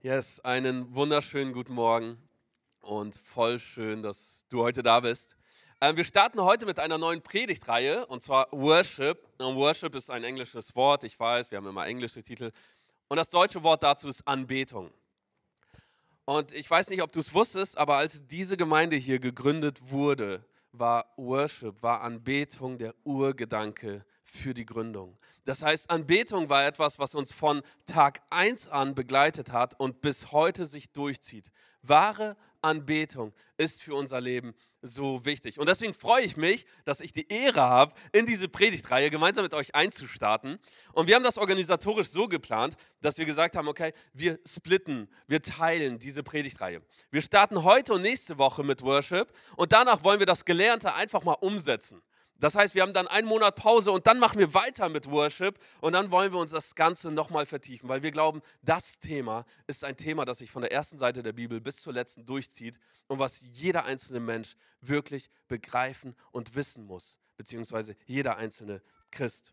Yes, einen wunderschönen guten Morgen und voll schön, dass du heute da bist. Ähm, wir starten heute mit einer neuen Predigtreihe und zwar Worship. Und Worship ist ein englisches Wort, ich weiß, wir haben immer englische Titel. Und das deutsche Wort dazu ist Anbetung. Und ich weiß nicht, ob du es wusstest, aber als diese Gemeinde hier gegründet wurde, war Worship, war Anbetung der Urgedanke für die Gründung. Das heißt, Anbetung war etwas, was uns von Tag 1 an begleitet hat und bis heute sich durchzieht. Wahre Anbetung ist für unser Leben so wichtig. Und deswegen freue ich mich, dass ich die Ehre habe, in diese Predigtreihe gemeinsam mit euch einzustarten. Und wir haben das organisatorisch so geplant, dass wir gesagt haben, okay, wir splitten, wir teilen diese Predigtreihe. Wir starten heute und nächste Woche mit Worship und danach wollen wir das Gelernte einfach mal umsetzen. Das heißt, wir haben dann einen Monat Pause und dann machen wir weiter mit Worship und dann wollen wir uns das Ganze nochmal vertiefen, weil wir glauben, das Thema ist ein Thema, das sich von der ersten Seite der Bibel bis zur letzten durchzieht und was jeder einzelne Mensch wirklich begreifen und wissen muss, beziehungsweise jeder einzelne Christ.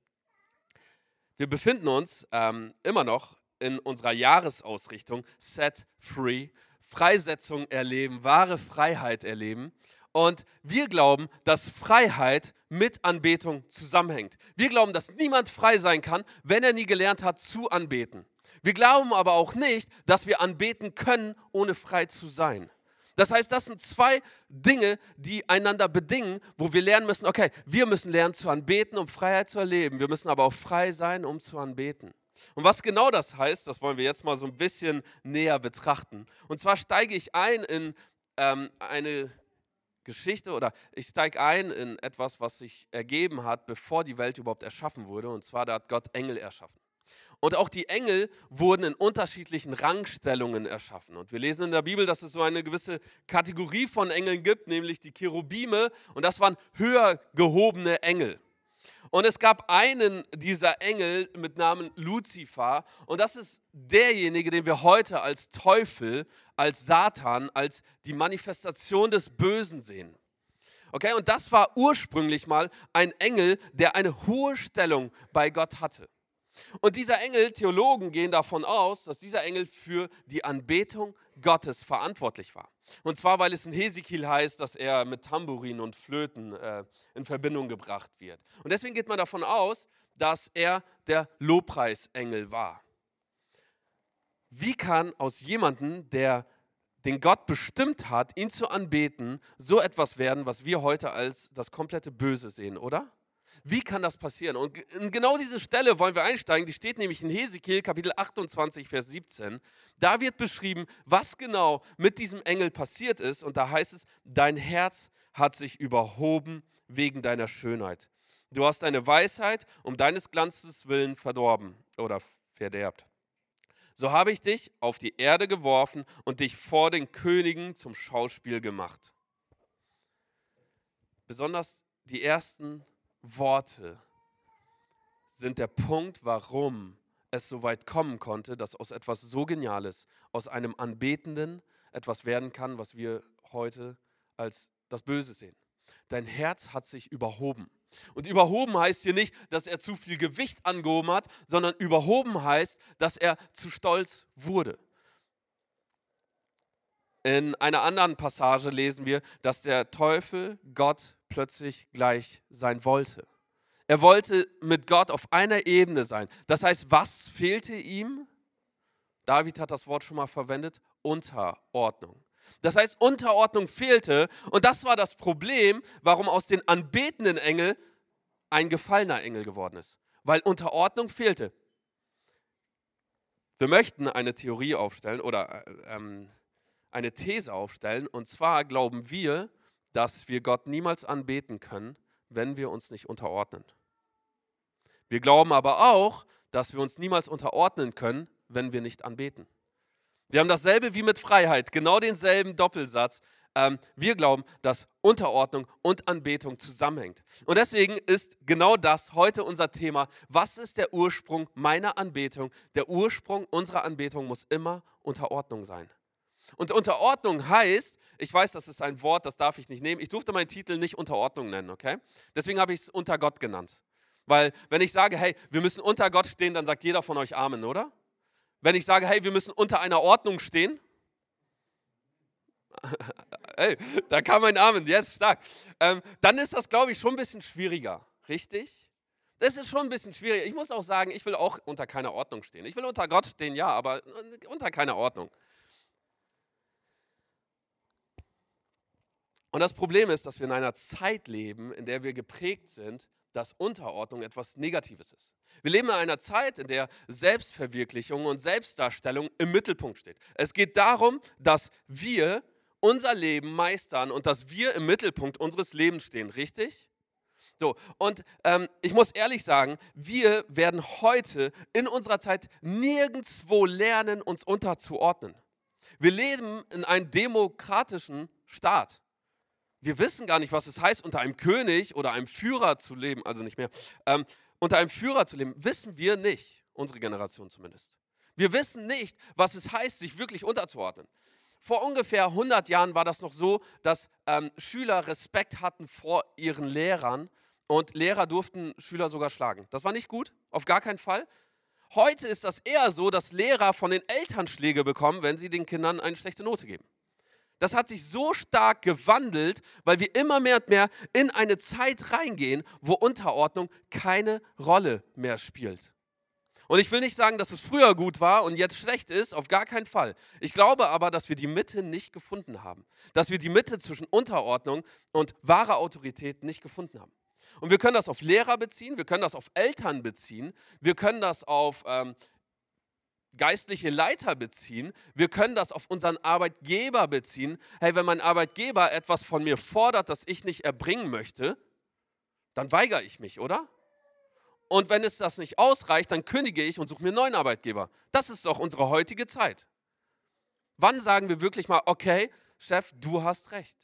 Wir befinden uns ähm, immer noch in unserer Jahresausrichtung Set Free, Freisetzung erleben, wahre Freiheit erleben. Und wir glauben, dass Freiheit mit Anbetung zusammenhängt. Wir glauben, dass niemand frei sein kann, wenn er nie gelernt hat zu anbeten. Wir glauben aber auch nicht, dass wir anbeten können, ohne frei zu sein. Das heißt, das sind zwei Dinge, die einander bedingen, wo wir lernen müssen, okay, wir müssen lernen zu anbeten, um Freiheit zu erleben. Wir müssen aber auch frei sein, um zu anbeten. Und was genau das heißt, das wollen wir jetzt mal so ein bisschen näher betrachten. Und zwar steige ich ein in ähm, eine Geschichte oder ich steige ein in etwas, was sich ergeben hat, bevor die Welt überhaupt erschaffen wurde. Und zwar, da hat Gott Engel erschaffen. Und auch die Engel wurden in unterschiedlichen Rangstellungen erschaffen. Und wir lesen in der Bibel, dass es so eine gewisse Kategorie von Engeln gibt, nämlich die Cherubime. Und das waren höher gehobene Engel. Und es gab einen dieser Engel mit Namen Luzifer. Und das ist derjenige, den wir heute als Teufel, als Satan, als die Manifestation des Bösen sehen. Okay, und das war ursprünglich mal ein Engel, der eine hohe Stellung bei Gott hatte. Und dieser Engel, Theologen gehen davon aus, dass dieser Engel für die Anbetung Gottes verantwortlich war. Und zwar, weil es in Hesekiel heißt, dass er mit Tambourin und Flöten äh, in Verbindung gebracht wird. Und deswegen geht man davon aus, dass er der Lobpreisengel war. Wie kann aus jemandem, der den Gott bestimmt hat, ihn zu anbeten, so etwas werden, was wir heute als das komplette Böse sehen, oder? Wie kann das passieren? Und in genau diese Stelle wollen wir einsteigen. Die steht nämlich in Hesekiel Kapitel 28, Vers 17. Da wird beschrieben, was genau mit diesem Engel passiert ist. Und da heißt es, dein Herz hat sich überhoben wegen deiner Schönheit. Du hast deine Weisheit um deines Glanzes willen verdorben oder verderbt. So habe ich dich auf die Erde geworfen und dich vor den Königen zum Schauspiel gemacht. Besonders die ersten Worte sind der Punkt, warum es so weit kommen konnte, dass aus etwas so Geniales, aus einem Anbetenden etwas werden kann, was wir heute als das Böse sehen. Dein Herz hat sich überhoben. Und überhoben heißt hier nicht, dass er zu viel Gewicht angehoben hat, sondern überhoben heißt, dass er zu stolz wurde. In einer anderen Passage lesen wir, dass der Teufel Gott plötzlich gleich sein wollte. Er wollte mit Gott auf einer Ebene sein. Das heißt, was fehlte ihm? David hat das Wort schon mal verwendet, Unterordnung. Das heißt, Unterordnung fehlte und das war das Problem, warum aus den anbetenden Engel ein gefallener Engel geworden ist, weil Unterordnung fehlte. Wir möchten eine Theorie aufstellen oder äh, ähm, eine These aufstellen. Und zwar glauben wir, dass wir Gott niemals anbeten können, wenn wir uns nicht unterordnen. Wir glauben aber auch, dass wir uns niemals unterordnen können, wenn wir nicht anbeten. Wir haben dasselbe wie mit Freiheit, genau denselben Doppelsatz. Ähm, wir glauben, dass Unterordnung und Anbetung zusammenhängt. Und deswegen ist genau das heute unser Thema. Was ist der Ursprung meiner Anbetung? Der Ursprung unserer Anbetung muss immer Unterordnung sein. Und Unterordnung heißt, ich weiß, das ist ein Wort, das darf ich nicht nehmen. Ich durfte meinen Titel nicht Unterordnung nennen, okay? Deswegen habe ich es unter Gott genannt. Weil wenn ich sage, hey, wir müssen unter Gott stehen, dann sagt jeder von euch Amen, oder? wenn ich sage, hey, wir müssen unter einer Ordnung stehen? hey, da kam ein Amen, jetzt yes, stark. Ähm, dann ist das, glaube ich, schon ein bisschen schwieriger, richtig? Das ist schon ein bisschen schwieriger. Ich muss auch sagen, ich will auch unter keiner Ordnung stehen. Ich will unter Gott stehen, ja, aber unter keiner Ordnung. Und das Problem ist, dass wir in einer Zeit leben, in der wir geprägt sind, dass Unterordnung etwas Negatives ist. Wir leben in einer Zeit, in der Selbstverwirklichung und Selbstdarstellung im Mittelpunkt steht. Es geht darum, dass wir unser Leben meistern und dass wir im Mittelpunkt unseres Lebens stehen, richtig? So, und ähm, ich muss ehrlich sagen, wir werden heute in unserer Zeit nirgendwo lernen, uns unterzuordnen. Wir leben in einem demokratischen Staat wir wissen gar nicht, was es heißt, unter einem König oder einem Führer zu leben, also nicht mehr, ähm, unter einem Führer zu leben, wissen wir nicht, unsere Generation zumindest. Wir wissen nicht, was es heißt, sich wirklich unterzuordnen. Vor ungefähr 100 Jahren war das noch so, dass ähm, Schüler Respekt hatten vor ihren Lehrern und Lehrer durften Schüler sogar schlagen. Das war nicht gut, auf gar keinen Fall. Heute ist das eher so, dass Lehrer von den Eltern Schläge bekommen, wenn sie den Kindern eine schlechte Note geben. Das hat sich so stark gewandelt, weil wir immer mehr und mehr in eine Zeit reingehen, wo Unterordnung keine Rolle mehr spielt. Und ich will nicht sagen, dass es früher gut war und jetzt schlecht ist, auf gar keinen Fall. Ich glaube aber, dass wir die Mitte nicht gefunden haben. Dass wir die Mitte zwischen Unterordnung und wahrer Autorität nicht gefunden haben. Und wir können das auf Lehrer beziehen, wir können das auf Eltern beziehen, wir können das auf ähm, geistliche Leiter beziehen, wir können das auf unseren Arbeitgeber beziehen. Hey, wenn mein Arbeitgeber etwas von mir fordert, das ich nicht erbringen möchte, dann weigere ich mich, oder? Und wenn es das nicht ausreicht, dann kündige ich und suche mir einen neuen Arbeitgeber. Das ist doch unsere heutige Zeit. Wann sagen wir wirklich mal, okay, Chef, du hast recht?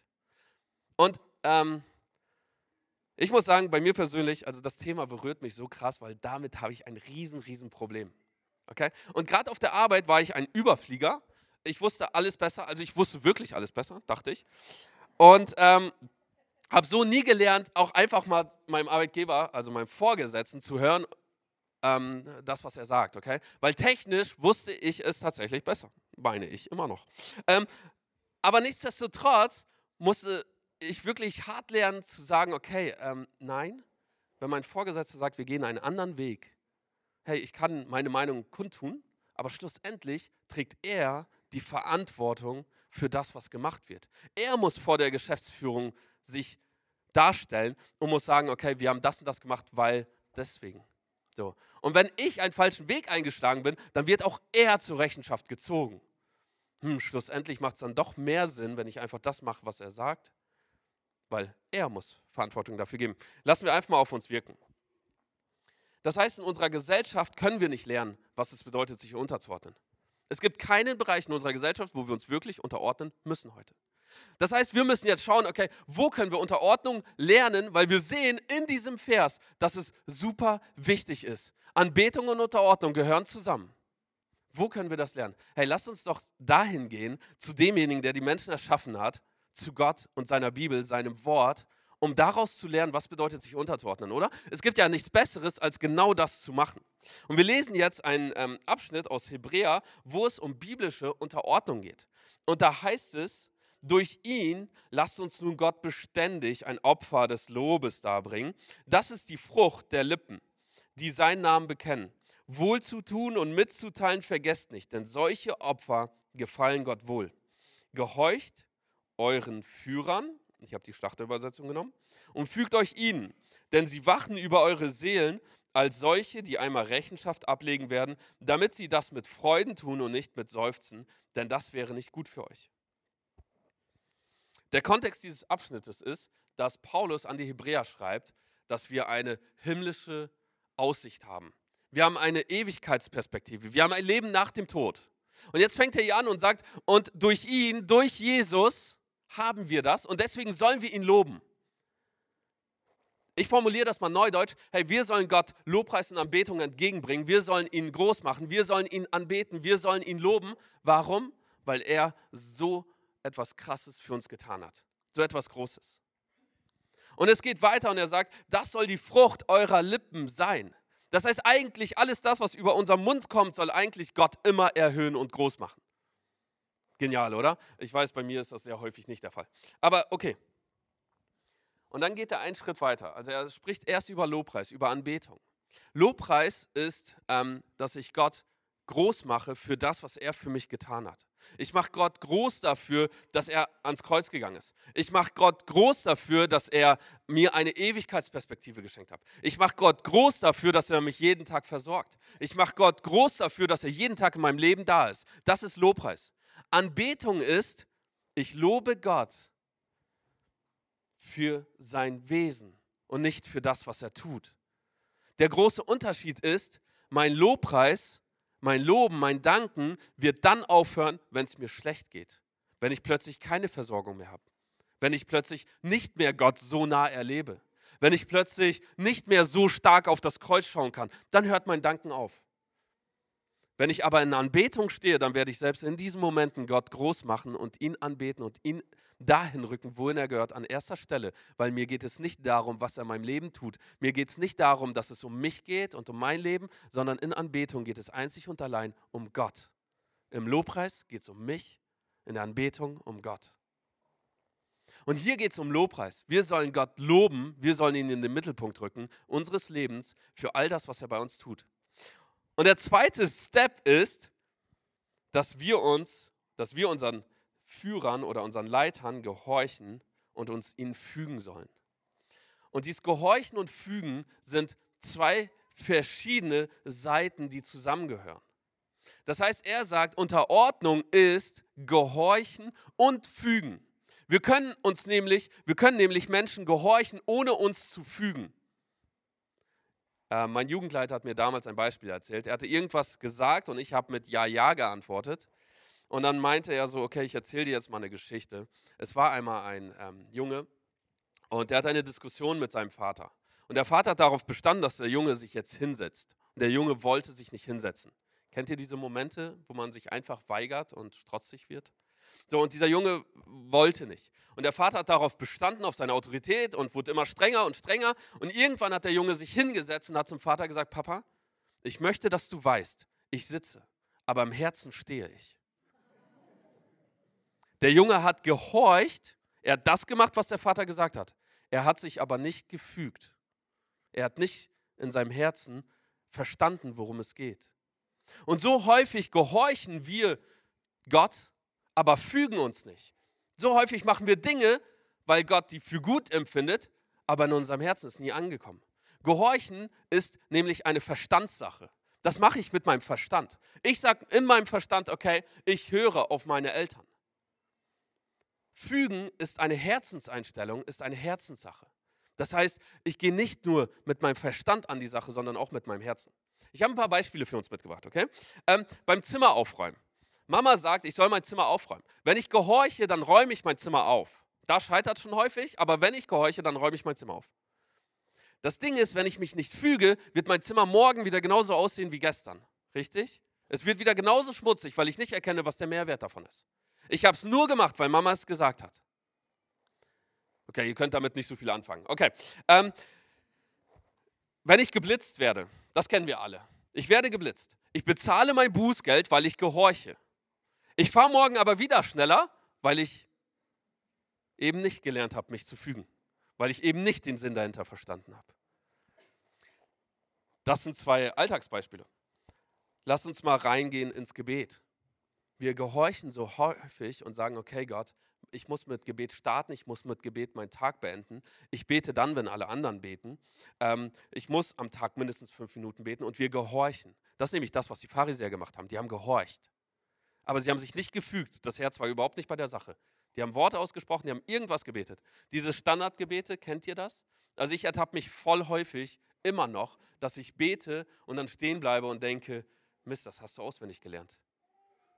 Und ähm, ich muss sagen, bei mir persönlich, also das Thema berührt mich so krass, weil damit habe ich ein riesen, riesen Problem. Okay? Und gerade auf der Arbeit war ich ein Überflieger. Ich wusste alles besser, also ich wusste wirklich alles besser, dachte ich. Und ähm, habe so nie gelernt, auch einfach mal meinem Arbeitgeber, also meinem Vorgesetzten, zu hören, ähm, das, was er sagt. Okay? Weil technisch wusste ich es tatsächlich besser, meine ich immer noch. Ähm, aber nichtsdestotrotz musste ich wirklich hart lernen zu sagen, okay, ähm, nein, wenn mein Vorgesetzter sagt, wir gehen einen anderen Weg, hey, ich kann meine Meinung kundtun, aber schlussendlich trägt er die Verantwortung für das, was gemacht wird. Er muss vor der Geschäftsführung sich darstellen und muss sagen, okay, wir haben das und das gemacht, weil deswegen. So. Und wenn ich einen falschen Weg eingeschlagen bin, dann wird auch er zur Rechenschaft gezogen. Hm, schlussendlich macht es dann doch mehr Sinn, wenn ich einfach das mache, was er sagt, weil er muss Verantwortung dafür geben. Lassen wir einfach mal auf uns wirken. Das heißt, in unserer Gesellschaft können wir nicht lernen, was es bedeutet, sich unterzuordnen. Es gibt keinen Bereich in unserer Gesellschaft, wo wir uns wirklich unterordnen müssen heute. Das heißt, wir müssen jetzt schauen, okay, wo können wir Unterordnung lernen, weil wir sehen in diesem Vers, dass es super wichtig ist. Anbetung und Unterordnung gehören zusammen. Wo können wir das lernen? Hey, lasst uns doch dahin gehen, zu demjenigen, der die Menschen erschaffen hat, zu Gott und seiner Bibel, seinem Wort um daraus zu lernen, was bedeutet sich unterzuordnen, oder? Es gibt ja nichts Besseres, als genau das zu machen. Und wir lesen jetzt einen ähm, Abschnitt aus Hebräer, wo es um biblische Unterordnung geht. Und da heißt es, durch ihn lasst uns nun Gott beständig ein Opfer des Lobes darbringen. Das ist die Frucht der Lippen, die seinen Namen bekennen. Wohl zu tun und mitzuteilen vergesst nicht, denn solche Opfer gefallen Gott wohl. Gehorcht euren Führern, ich habe die Schlachterübersetzung genommen, und fügt euch ihnen, denn sie wachen über eure Seelen als solche, die einmal Rechenschaft ablegen werden, damit sie das mit Freuden tun und nicht mit Seufzen, denn das wäre nicht gut für euch. Der Kontext dieses Abschnittes ist, dass Paulus an die Hebräer schreibt, dass wir eine himmlische Aussicht haben. Wir haben eine Ewigkeitsperspektive. Wir haben ein Leben nach dem Tod. Und jetzt fängt er hier an und sagt, und durch ihn, durch Jesus, haben wir das und deswegen sollen wir ihn loben. Ich formuliere das mal neudeutsch. Hey, wir sollen Gott Lobpreis und Anbetung entgegenbringen. Wir sollen ihn groß machen. Wir sollen ihn anbeten. Wir sollen ihn loben. Warum? Weil er so etwas Krasses für uns getan hat. So etwas Großes. Und es geht weiter und er sagt, das soll die Frucht eurer Lippen sein. Das heißt, eigentlich alles das, was über unseren Mund kommt, soll eigentlich Gott immer erhöhen und groß machen. Genial, oder? Ich weiß, bei mir ist das sehr häufig nicht der Fall. Aber okay. Und dann geht er einen Schritt weiter. Also er spricht erst über Lobpreis, über Anbetung. Lobpreis ist, ähm, dass ich Gott groß mache für das, was er für mich getan hat. Ich mache Gott groß dafür, dass er ans Kreuz gegangen ist. Ich mache Gott groß dafür, dass er mir eine Ewigkeitsperspektive geschenkt hat. Ich mache Gott groß dafür, dass er mich jeden Tag versorgt. Ich mache Gott groß dafür, dass er jeden Tag in meinem Leben da ist. Das ist Lobpreis. Anbetung ist, ich lobe Gott für sein Wesen und nicht für das, was er tut. Der große Unterschied ist, mein Lobpreis mein Loben, mein Danken wird dann aufhören, wenn es mir schlecht geht. Wenn ich plötzlich keine Versorgung mehr habe. Wenn ich plötzlich nicht mehr Gott so nah erlebe. Wenn ich plötzlich nicht mehr so stark auf das Kreuz schauen kann, dann hört mein Danken auf. Wenn ich aber in Anbetung stehe, dann werde ich selbst in diesen Momenten Gott groß machen und ihn anbeten und ihn dahin rücken, wohin er gehört, an erster Stelle. Weil mir geht es nicht darum, was er in meinem Leben tut. Mir geht es nicht darum, dass es um mich geht und um mein Leben, sondern in Anbetung geht es einzig und allein um Gott. Im Lobpreis geht es um mich, in der Anbetung um Gott. Und hier geht es um Lobpreis. Wir sollen Gott loben, wir sollen ihn in den Mittelpunkt rücken, unseres Lebens, für all das, was er bei uns tut. Und der zweite Step ist, dass wir uns, dass wir unseren Führern oder unseren Leitern gehorchen und uns ihnen fügen sollen. Und dieses Gehorchen und Fügen sind zwei verschiedene Seiten, die zusammengehören. Das heißt, er sagt, Unterordnung ist Gehorchen und Fügen. Wir können uns nämlich, wir können nämlich Menschen gehorchen, ohne uns zu fügen. Äh, mein Jugendleiter hat mir damals ein Beispiel erzählt. Er hatte irgendwas gesagt und ich habe mit Ja, Ja geantwortet. Und dann meinte er so, okay, ich erzähle dir jetzt mal eine Geschichte. Es war einmal ein ähm, Junge und der hat eine Diskussion mit seinem Vater. Und der Vater hat darauf bestanden, dass der Junge sich jetzt hinsetzt. Und der Junge wollte sich nicht hinsetzen. Kennt ihr diese Momente, wo man sich einfach weigert und strotzig wird? So, und dieser Junge wollte nicht. Und der Vater hat darauf bestanden, auf seine Autorität und wurde immer strenger und strenger. Und irgendwann hat der Junge sich hingesetzt und hat zum Vater gesagt, Papa, ich möchte, dass du weißt, ich sitze, aber im Herzen stehe ich. Der Junge hat gehorcht, er hat das gemacht, was der Vater gesagt hat. Er hat sich aber nicht gefügt. Er hat nicht in seinem Herzen verstanden, worum es geht. Und so häufig gehorchen wir Gott, aber fügen uns nicht. So häufig machen wir Dinge, weil Gott die für gut empfindet, aber in unserem Herzen ist nie angekommen. Gehorchen ist nämlich eine Verstandssache. Das mache ich mit meinem Verstand. Ich sage in meinem Verstand, okay, ich höre auf meine Eltern. Fügen ist eine Herzenseinstellung, ist eine Herzenssache. Das heißt, ich gehe nicht nur mit meinem Verstand an die Sache, sondern auch mit meinem Herzen. Ich habe ein paar Beispiele für uns mitgebracht, okay? Ähm, beim Zimmer aufräumen. Mama sagt, ich soll mein Zimmer aufräumen. Wenn ich gehorche, dann räume ich mein Zimmer auf. Da scheitert schon häufig, aber wenn ich gehorche, dann räume ich mein Zimmer auf. Das Ding ist, wenn ich mich nicht füge, wird mein Zimmer morgen wieder genauso aussehen wie gestern. Richtig? Es wird wieder genauso schmutzig, weil ich nicht erkenne, was der Mehrwert davon ist. Ich habe es nur gemacht, weil Mama es gesagt hat. Okay, ihr könnt damit nicht so viel anfangen. Okay. Ähm, wenn ich geblitzt werde, das kennen wir alle. Ich werde geblitzt. Ich bezahle mein Bußgeld, weil ich gehorche. Ich fahre morgen aber wieder schneller, weil ich eben nicht gelernt habe, mich zu fügen, weil ich eben nicht den Sinn dahinter verstanden habe. Das sind zwei Alltagsbeispiele. Lass uns mal reingehen ins Gebet. Wir gehorchen so häufig und sagen, okay Gott, ich muss mit Gebet starten, ich muss mit Gebet meinen Tag beenden. Ich bete dann, wenn alle anderen beten. Ähm, ich muss am Tag mindestens fünf Minuten beten und wir gehorchen. Das ist nämlich das, was die Pharisäer gemacht haben. Die haben gehorcht aber sie haben sich nicht gefügt. Das Herz war überhaupt nicht bei der Sache. Die haben Worte ausgesprochen, die haben irgendwas gebetet. Diese Standardgebete, kennt ihr das? Also ich ertappe mich voll häufig immer noch, dass ich bete und dann stehen bleibe und denke, Mist, das hast du auswendig gelernt.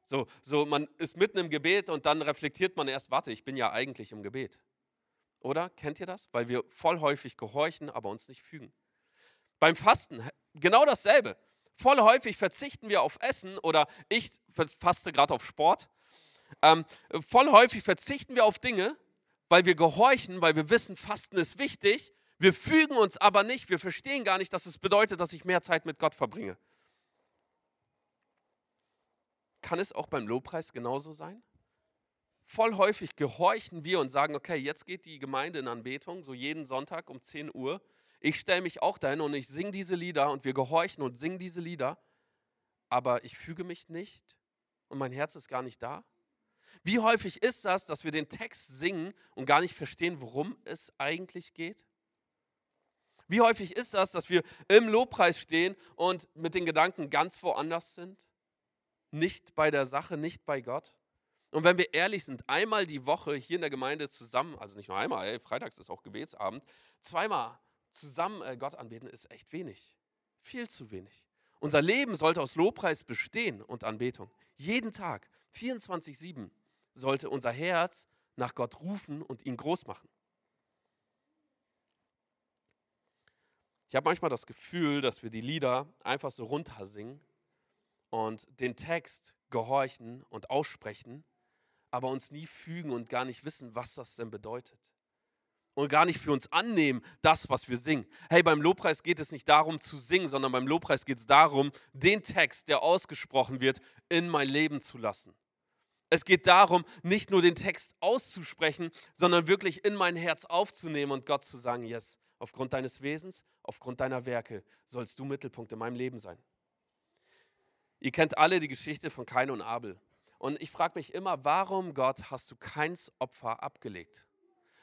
So, so man ist mitten im Gebet und dann reflektiert man erst, warte, ich bin ja eigentlich im Gebet. Oder? Kennt ihr das? Weil wir voll häufig gehorchen, aber uns nicht fügen. Beim Fasten genau dasselbe. Voll häufig verzichten wir auf Essen oder ich faste gerade auf Sport. Ähm, voll häufig verzichten wir auf Dinge, weil wir gehorchen, weil wir wissen, Fasten ist wichtig, Wir fügen uns aber nicht, wir verstehen gar nicht, dass es bedeutet, dass ich mehr Zeit mit Gott verbringe. Kann es auch beim Lobpreis genauso sein? Voll häufig gehorchen wir und sagen, okay, jetzt geht die Gemeinde in Anbetung, so jeden Sonntag um 10 Uhr. Ich stelle mich auch dahin und ich singe diese Lieder und wir gehorchen und singen diese Lieder, aber ich füge mich nicht und mein Herz ist gar nicht da. Wie häufig ist das, dass wir den Text singen und gar nicht verstehen, worum es eigentlich geht? Wie häufig ist das, dass wir im Lobpreis stehen und mit den Gedanken ganz woanders sind? Nicht bei der Sache, nicht bei Gott? Und wenn wir ehrlich sind, einmal die Woche hier in der Gemeinde zusammen, also nicht nur einmal, ey, freitags ist auch Gebetsabend, zweimal zusammen äh, Gott anbeten ist echt wenig. Viel zu wenig. Unser Leben sollte aus Lobpreis bestehen und Anbetung. Jeden Tag, 24-7, sollte unser Herz nach Gott rufen und ihn groß machen. Ich habe manchmal das Gefühl, dass wir die Lieder einfach so runtersingen und den Text gehorchen und aussprechen, aber uns nie fügen und gar nicht wissen, was das denn bedeutet. Und gar nicht für uns annehmen, das, was wir singen. Hey, beim Lobpreis geht es nicht darum zu singen, sondern beim Lobpreis geht es darum, den Text, der ausgesprochen wird, in mein Leben zu lassen. Es geht darum, nicht nur den Text auszusprechen, sondern wirklich in mein Herz aufzunehmen und Gott zu sagen, yes, aufgrund deines Wesens, aufgrund deiner Werke sollst du Mittelpunkt in meinem Leben sein. Ihr kennt alle die Geschichte von Kain und Abel. Und ich frage mich immer, warum Gott hast du keins Opfer abgelegt?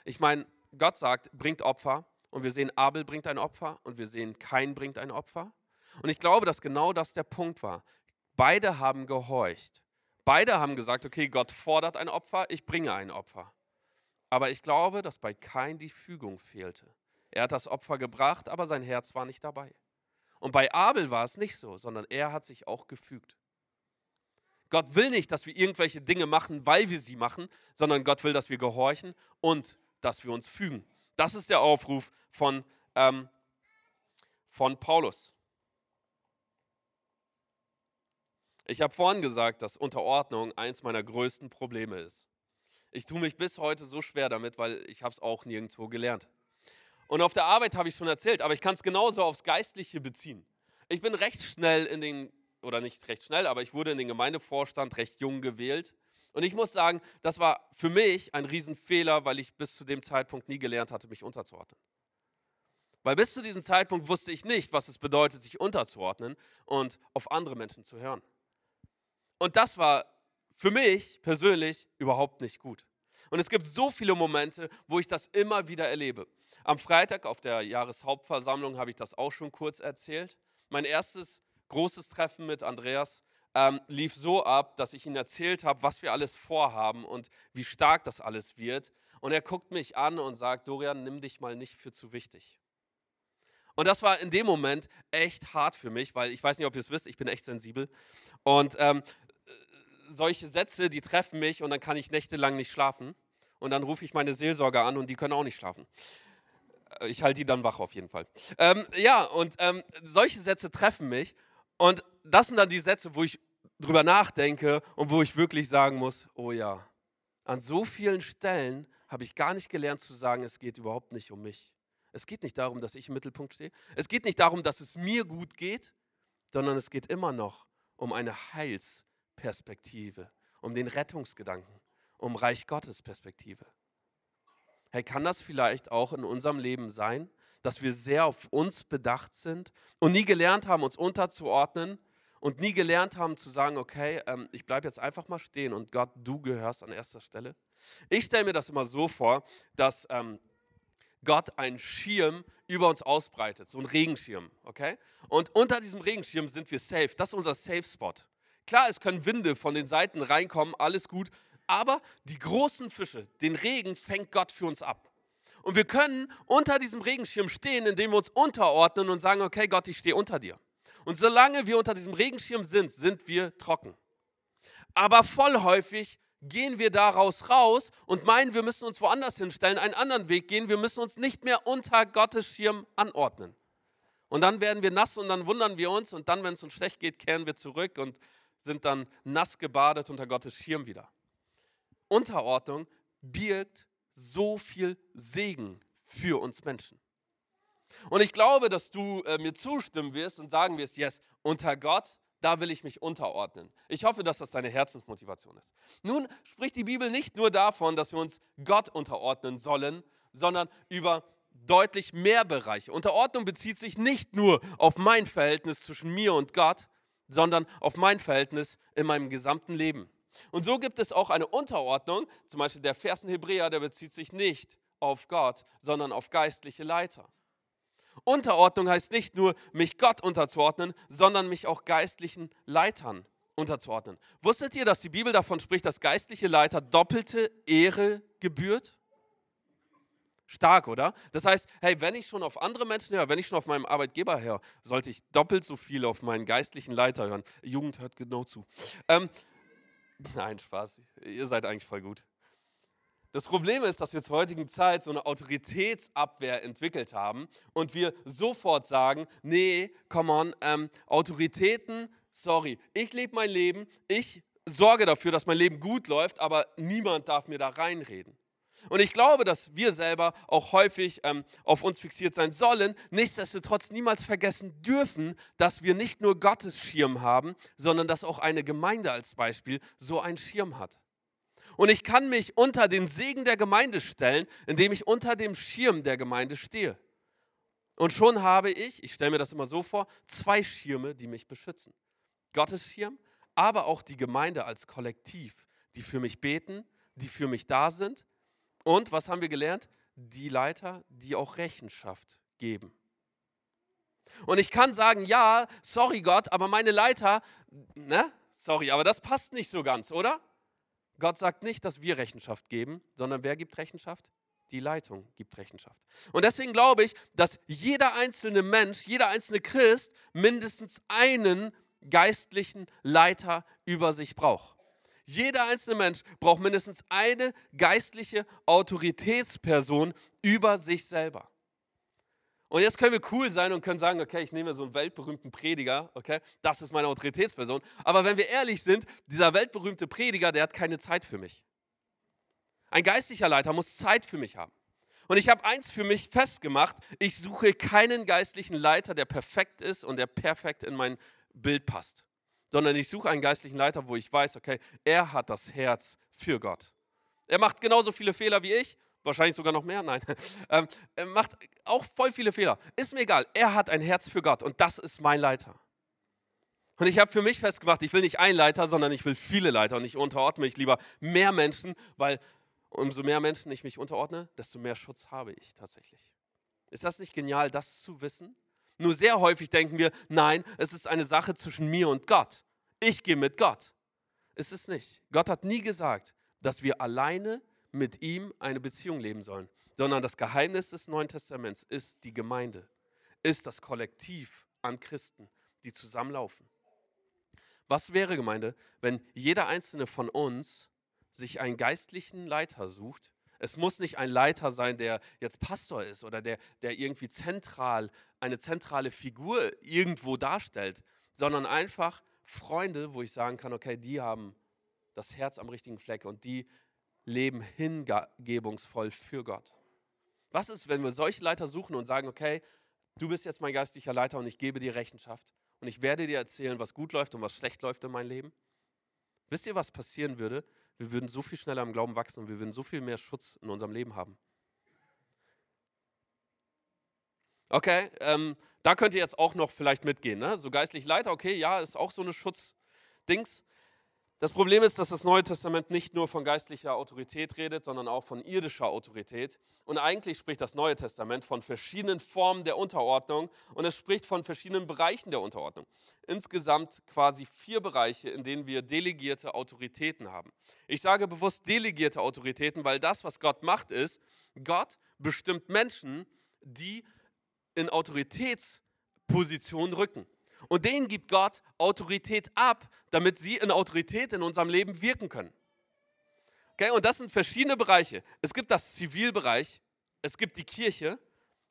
Ich meine, Gott sagt, bringt Opfer und wir sehen, Abel bringt ein Opfer und wir sehen, Kain bringt ein Opfer. Und ich glaube, dass genau das der Punkt war. Beide haben gehorcht. Beide haben gesagt, okay, Gott fordert ein Opfer, ich bringe ein Opfer. Aber ich glaube, dass bei Kain die Fügung fehlte. Er hat das Opfer gebracht, aber sein Herz war nicht dabei. Und bei Abel war es nicht so, sondern er hat sich auch gefügt. Gott will nicht, dass wir irgendwelche Dinge machen, weil wir sie machen, sondern Gott will, dass wir gehorchen und dass wir uns fügen. Das ist der Aufruf von, ähm, von Paulus. Ich habe vorhin gesagt, dass Unterordnung eins meiner größten Probleme ist. Ich tue mich bis heute so schwer damit, weil ich habe es auch nirgendwo gelernt. Und auf der Arbeit habe ich schon erzählt, aber ich kann es genauso aufs Geistliche beziehen. Ich bin recht schnell in den, oder nicht recht schnell, aber ich wurde in den Gemeindevorstand recht jung gewählt. Und ich muss sagen, das war für mich ein Riesenfehler, weil ich bis zu dem Zeitpunkt nie gelernt hatte, mich unterzuordnen. Weil bis zu diesem Zeitpunkt wusste ich nicht, was es bedeutet, sich unterzuordnen und auf andere Menschen zu hören. Und das war für mich persönlich überhaupt nicht gut. Und es gibt so viele Momente, wo ich das immer wieder erlebe. Am Freitag auf der Jahreshauptversammlung habe ich das auch schon kurz erzählt. Mein erstes großes Treffen mit Andreas ähm, lief so ab, dass ich ihm erzählt habe, was wir alles vorhaben und wie stark das alles wird. Und er guckt mich an und sagt, Dorian, nimm dich mal nicht für zu wichtig. Und das war in dem Moment echt hart für mich, weil ich weiß nicht, ob ihr es wisst, ich bin echt sensibel. Und ähm, solche Sätze, die treffen mich und dann kann ich nächtelang nicht schlafen. Und dann rufe ich meine Seelsorger an und die können auch nicht schlafen. Äh, ich halte die dann wach auf jeden Fall. Ähm, ja, und ähm, solche Sätze treffen mich. Das sind dann die Sätze, wo ich drüber nachdenke und wo ich wirklich sagen muss, oh ja, an so vielen Stellen habe ich gar nicht gelernt zu sagen, es geht überhaupt nicht um mich. Es geht nicht darum, dass ich im Mittelpunkt stehe. Es geht nicht darum, dass es mir gut geht, sondern es geht immer noch um eine Heils- Perspektive, um den Rettungsgedanken, um Reich Gottes Perspektive. Hey, kann das vielleicht auch in unserem Leben sein, dass wir sehr auf uns bedacht sind und nie gelernt haben, uns unterzuordnen und nie gelernt haben zu sagen, okay, ähm, ich bleibe jetzt einfach mal stehen und Gott, du gehörst an erster Stelle? Ich stelle mir das immer so vor, dass ähm, Gott einen Schirm über uns ausbreitet, so ein Regenschirm, okay? Und unter diesem Regenschirm sind wir safe. Das ist unser Safe Spot. Klar, es können Winde von den Seiten reinkommen, alles gut, aber die großen Fische, den Regen fängt Gott für uns ab. Und wir können unter diesem Regenschirm stehen, indem wir uns unterordnen und sagen, okay Gott, ich stehe unter dir. Und solange wir unter diesem Regenschirm sind, sind wir trocken. Aber voll häufig gehen wir daraus raus und meinen, wir müssen uns woanders hinstellen, einen anderen Weg gehen, wir müssen uns nicht mehr unter Gottes Schirm anordnen. Und dann werden wir nass und dann wundern wir uns und dann, wenn es uns schlecht geht, kehren wir zurück und sind dann nass gebadet unter Gottes Schirm wieder. Unterordnung birgt so viel Segen für uns Menschen. Und ich glaube, dass du äh, mir zustimmen wirst und sagen wirst, yes, unter Gott, da will ich mich unterordnen. Ich hoffe, dass das deine Herzensmotivation ist. Nun spricht die Bibel nicht nur davon, dass wir uns Gott unterordnen sollen, sondern über deutlich mehr Bereiche. Unterordnung bezieht sich nicht nur auf mein Verhältnis zwischen mir und Gott, sondern auf mein Verhältnis in meinem gesamten Leben. Und so gibt es auch eine Unterordnung, zum Beispiel der Vers in Hebräer, der bezieht sich nicht auf Gott, sondern auf geistliche Leiter. Unterordnung heißt nicht nur, mich Gott unterzuordnen, sondern mich auch geistlichen Leitern unterzuordnen. Wusstet ihr, dass die Bibel davon spricht, dass geistliche Leiter doppelte Ehre gebührt? Stark, oder? Das heißt, hey, wenn ich schon auf andere Menschen höre, wenn ich schon auf meinem Arbeitgeber höre, sollte ich doppelt so viel auf meinen geistlichen Leiter hören. Jugend hört genau zu. Ähm, nein, Spaß. Ihr seid eigentlich voll gut. Das Problem ist, dass wir zur heutigen Zeit so eine Autoritätsabwehr entwickelt haben und wir sofort sagen, nee, come on, ähm, Autoritäten, sorry, ich lebe mein Leben, ich sorge dafür, dass mein Leben gut läuft, aber niemand darf mir da reinreden. Und ich glaube, dass wir selber auch häufig ähm, auf uns fixiert sein sollen, nichtsdestotrotz niemals vergessen dürfen, dass wir nicht nur Gottes Schirm haben, sondern dass auch eine Gemeinde als Beispiel so einen Schirm hat. Und ich kann mich unter den Segen der Gemeinde stellen, indem ich unter dem Schirm der Gemeinde stehe. Und schon habe ich, ich stelle mir das immer so vor, zwei Schirme, die mich beschützen. Gottes Schirm, aber auch die Gemeinde als Kollektiv, die für mich beten, die für mich da sind. Und was haben wir gelernt? Die Leiter, die auch Rechenschaft geben. Und ich kann sagen, ja, sorry Gott, aber meine Leiter, ne? Sorry, aber das passt nicht so ganz, oder? Gott sagt nicht, dass wir Rechenschaft geben, sondern wer gibt Rechenschaft? Die Leitung gibt Rechenschaft. Und deswegen glaube ich, dass jeder einzelne Mensch, jeder einzelne Christ mindestens einen geistlichen Leiter über sich braucht. Jeder einzelne Mensch braucht mindestens eine geistliche Autoritätsperson über sich selber. Und jetzt können wir cool sein und können sagen, okay, ich nehme so einen weltberühmten Prediger, okay, das ist meine Autoritätsperson. Aber wenn wir ehrlich sind, dieser weltberühmte Prediger, der hat keine Zeit für mich. Ein geistlicher Leiter muss Zeit für mich haben. Und ich habe eins für mich festgemacht, ich suche keinen geistlichen Leiter, der perfekt ist und der perfekt in mein Bild passt, sondern ich suche einen geistlichen Leiter, wo ich weiß, okay, er hat das Herz für Gott. Er macht genauso viele Fehler wie ich Wahrscheinlich sogar noch mehr, nein. Ähm, er macht auch voll viele Fehler. Ist mir egal. Er hat ein Herz für Gott und das ist mein Leiter. Und ich habe für mich festgemacht, ich will nicht einen Leiter, sondern ich will viele Leiter und ich unterordne mich lieber mehr Menschen, weil umso mehr Menschen ich mich unterordne, desto mehr Schutz habe ich tatsächlich. Ist das nicht genial, das zu wissen? Nur sehr häufig denken wir, nein, es ist eine Sache zwischen mir und Gott. Ich gehe mit Gott. Ist es nicht. Gott hat nie gesagt, dass wir alleine mit ihm eine Beziehung leben sollen, sondern das Geheimnis des Neuen Testaments ist die Gemeinde, ist das Kollektiv an Christen, die zusammenlaufen. Was wäre Gemeinde, wenn jeder einzelne von uns sich einen geistlichen Leiter sucht? Es muss nicht ein Leiter sein, der jetzt Pastor ist oder der, der irgendwie zentral, eine zentrale Figur irgendwo darstellt, sondern einfach Freunde, wo ich sagen kann, okay, die haben das Herz am richtigen Fleck und die leben hingebungsvoll für Gott. Was ist, wenn wir solche Leiter suchen und sagen, okay, du bist jetzt mein geistlicher Leiter und ich gebe dir Rechenschaft und ich werde dir erzählen, was gut läuft und was schlecht läuft in meinem Leben? Wisst ihr, was passieren würde? Wir würden so viel schneller im Glauben wachsen und wir würden so viel mehr Schutz in unserem Leben haben. Okay, ähm, da könnt ihr jetzt auch noch vielleicht mitgehen. Ne? So geistlich Leiter, okay, ja, ist auch so eine Schutzdings. Das Problem ist, dass das Neue Testament nicht nur von geistlicher Autorität redet, sondern auch von irdischer Autorität. Und eigentlich spricht das Neue Testament von verschiedenen Formen der Unterordnung und es spricht von verschiedenen Bereichen der Unterordnung. Insgesamt quasi vier Bereiche, in denen wir delegierte Autoritäten haben. Ich sage bewusst delegierte Autoritäten, weil das, was Gott macht, ist, Gott bestimmt Menschen, die in Autoritätspositionen rücken. Und denen gibt Gott Autorität ab, damit sie in Autorität in unserem Leben wirken können. Okay, und das sind verschiedene Bereiche. Es gibt das Zivilbereich, es gibt die Kirche,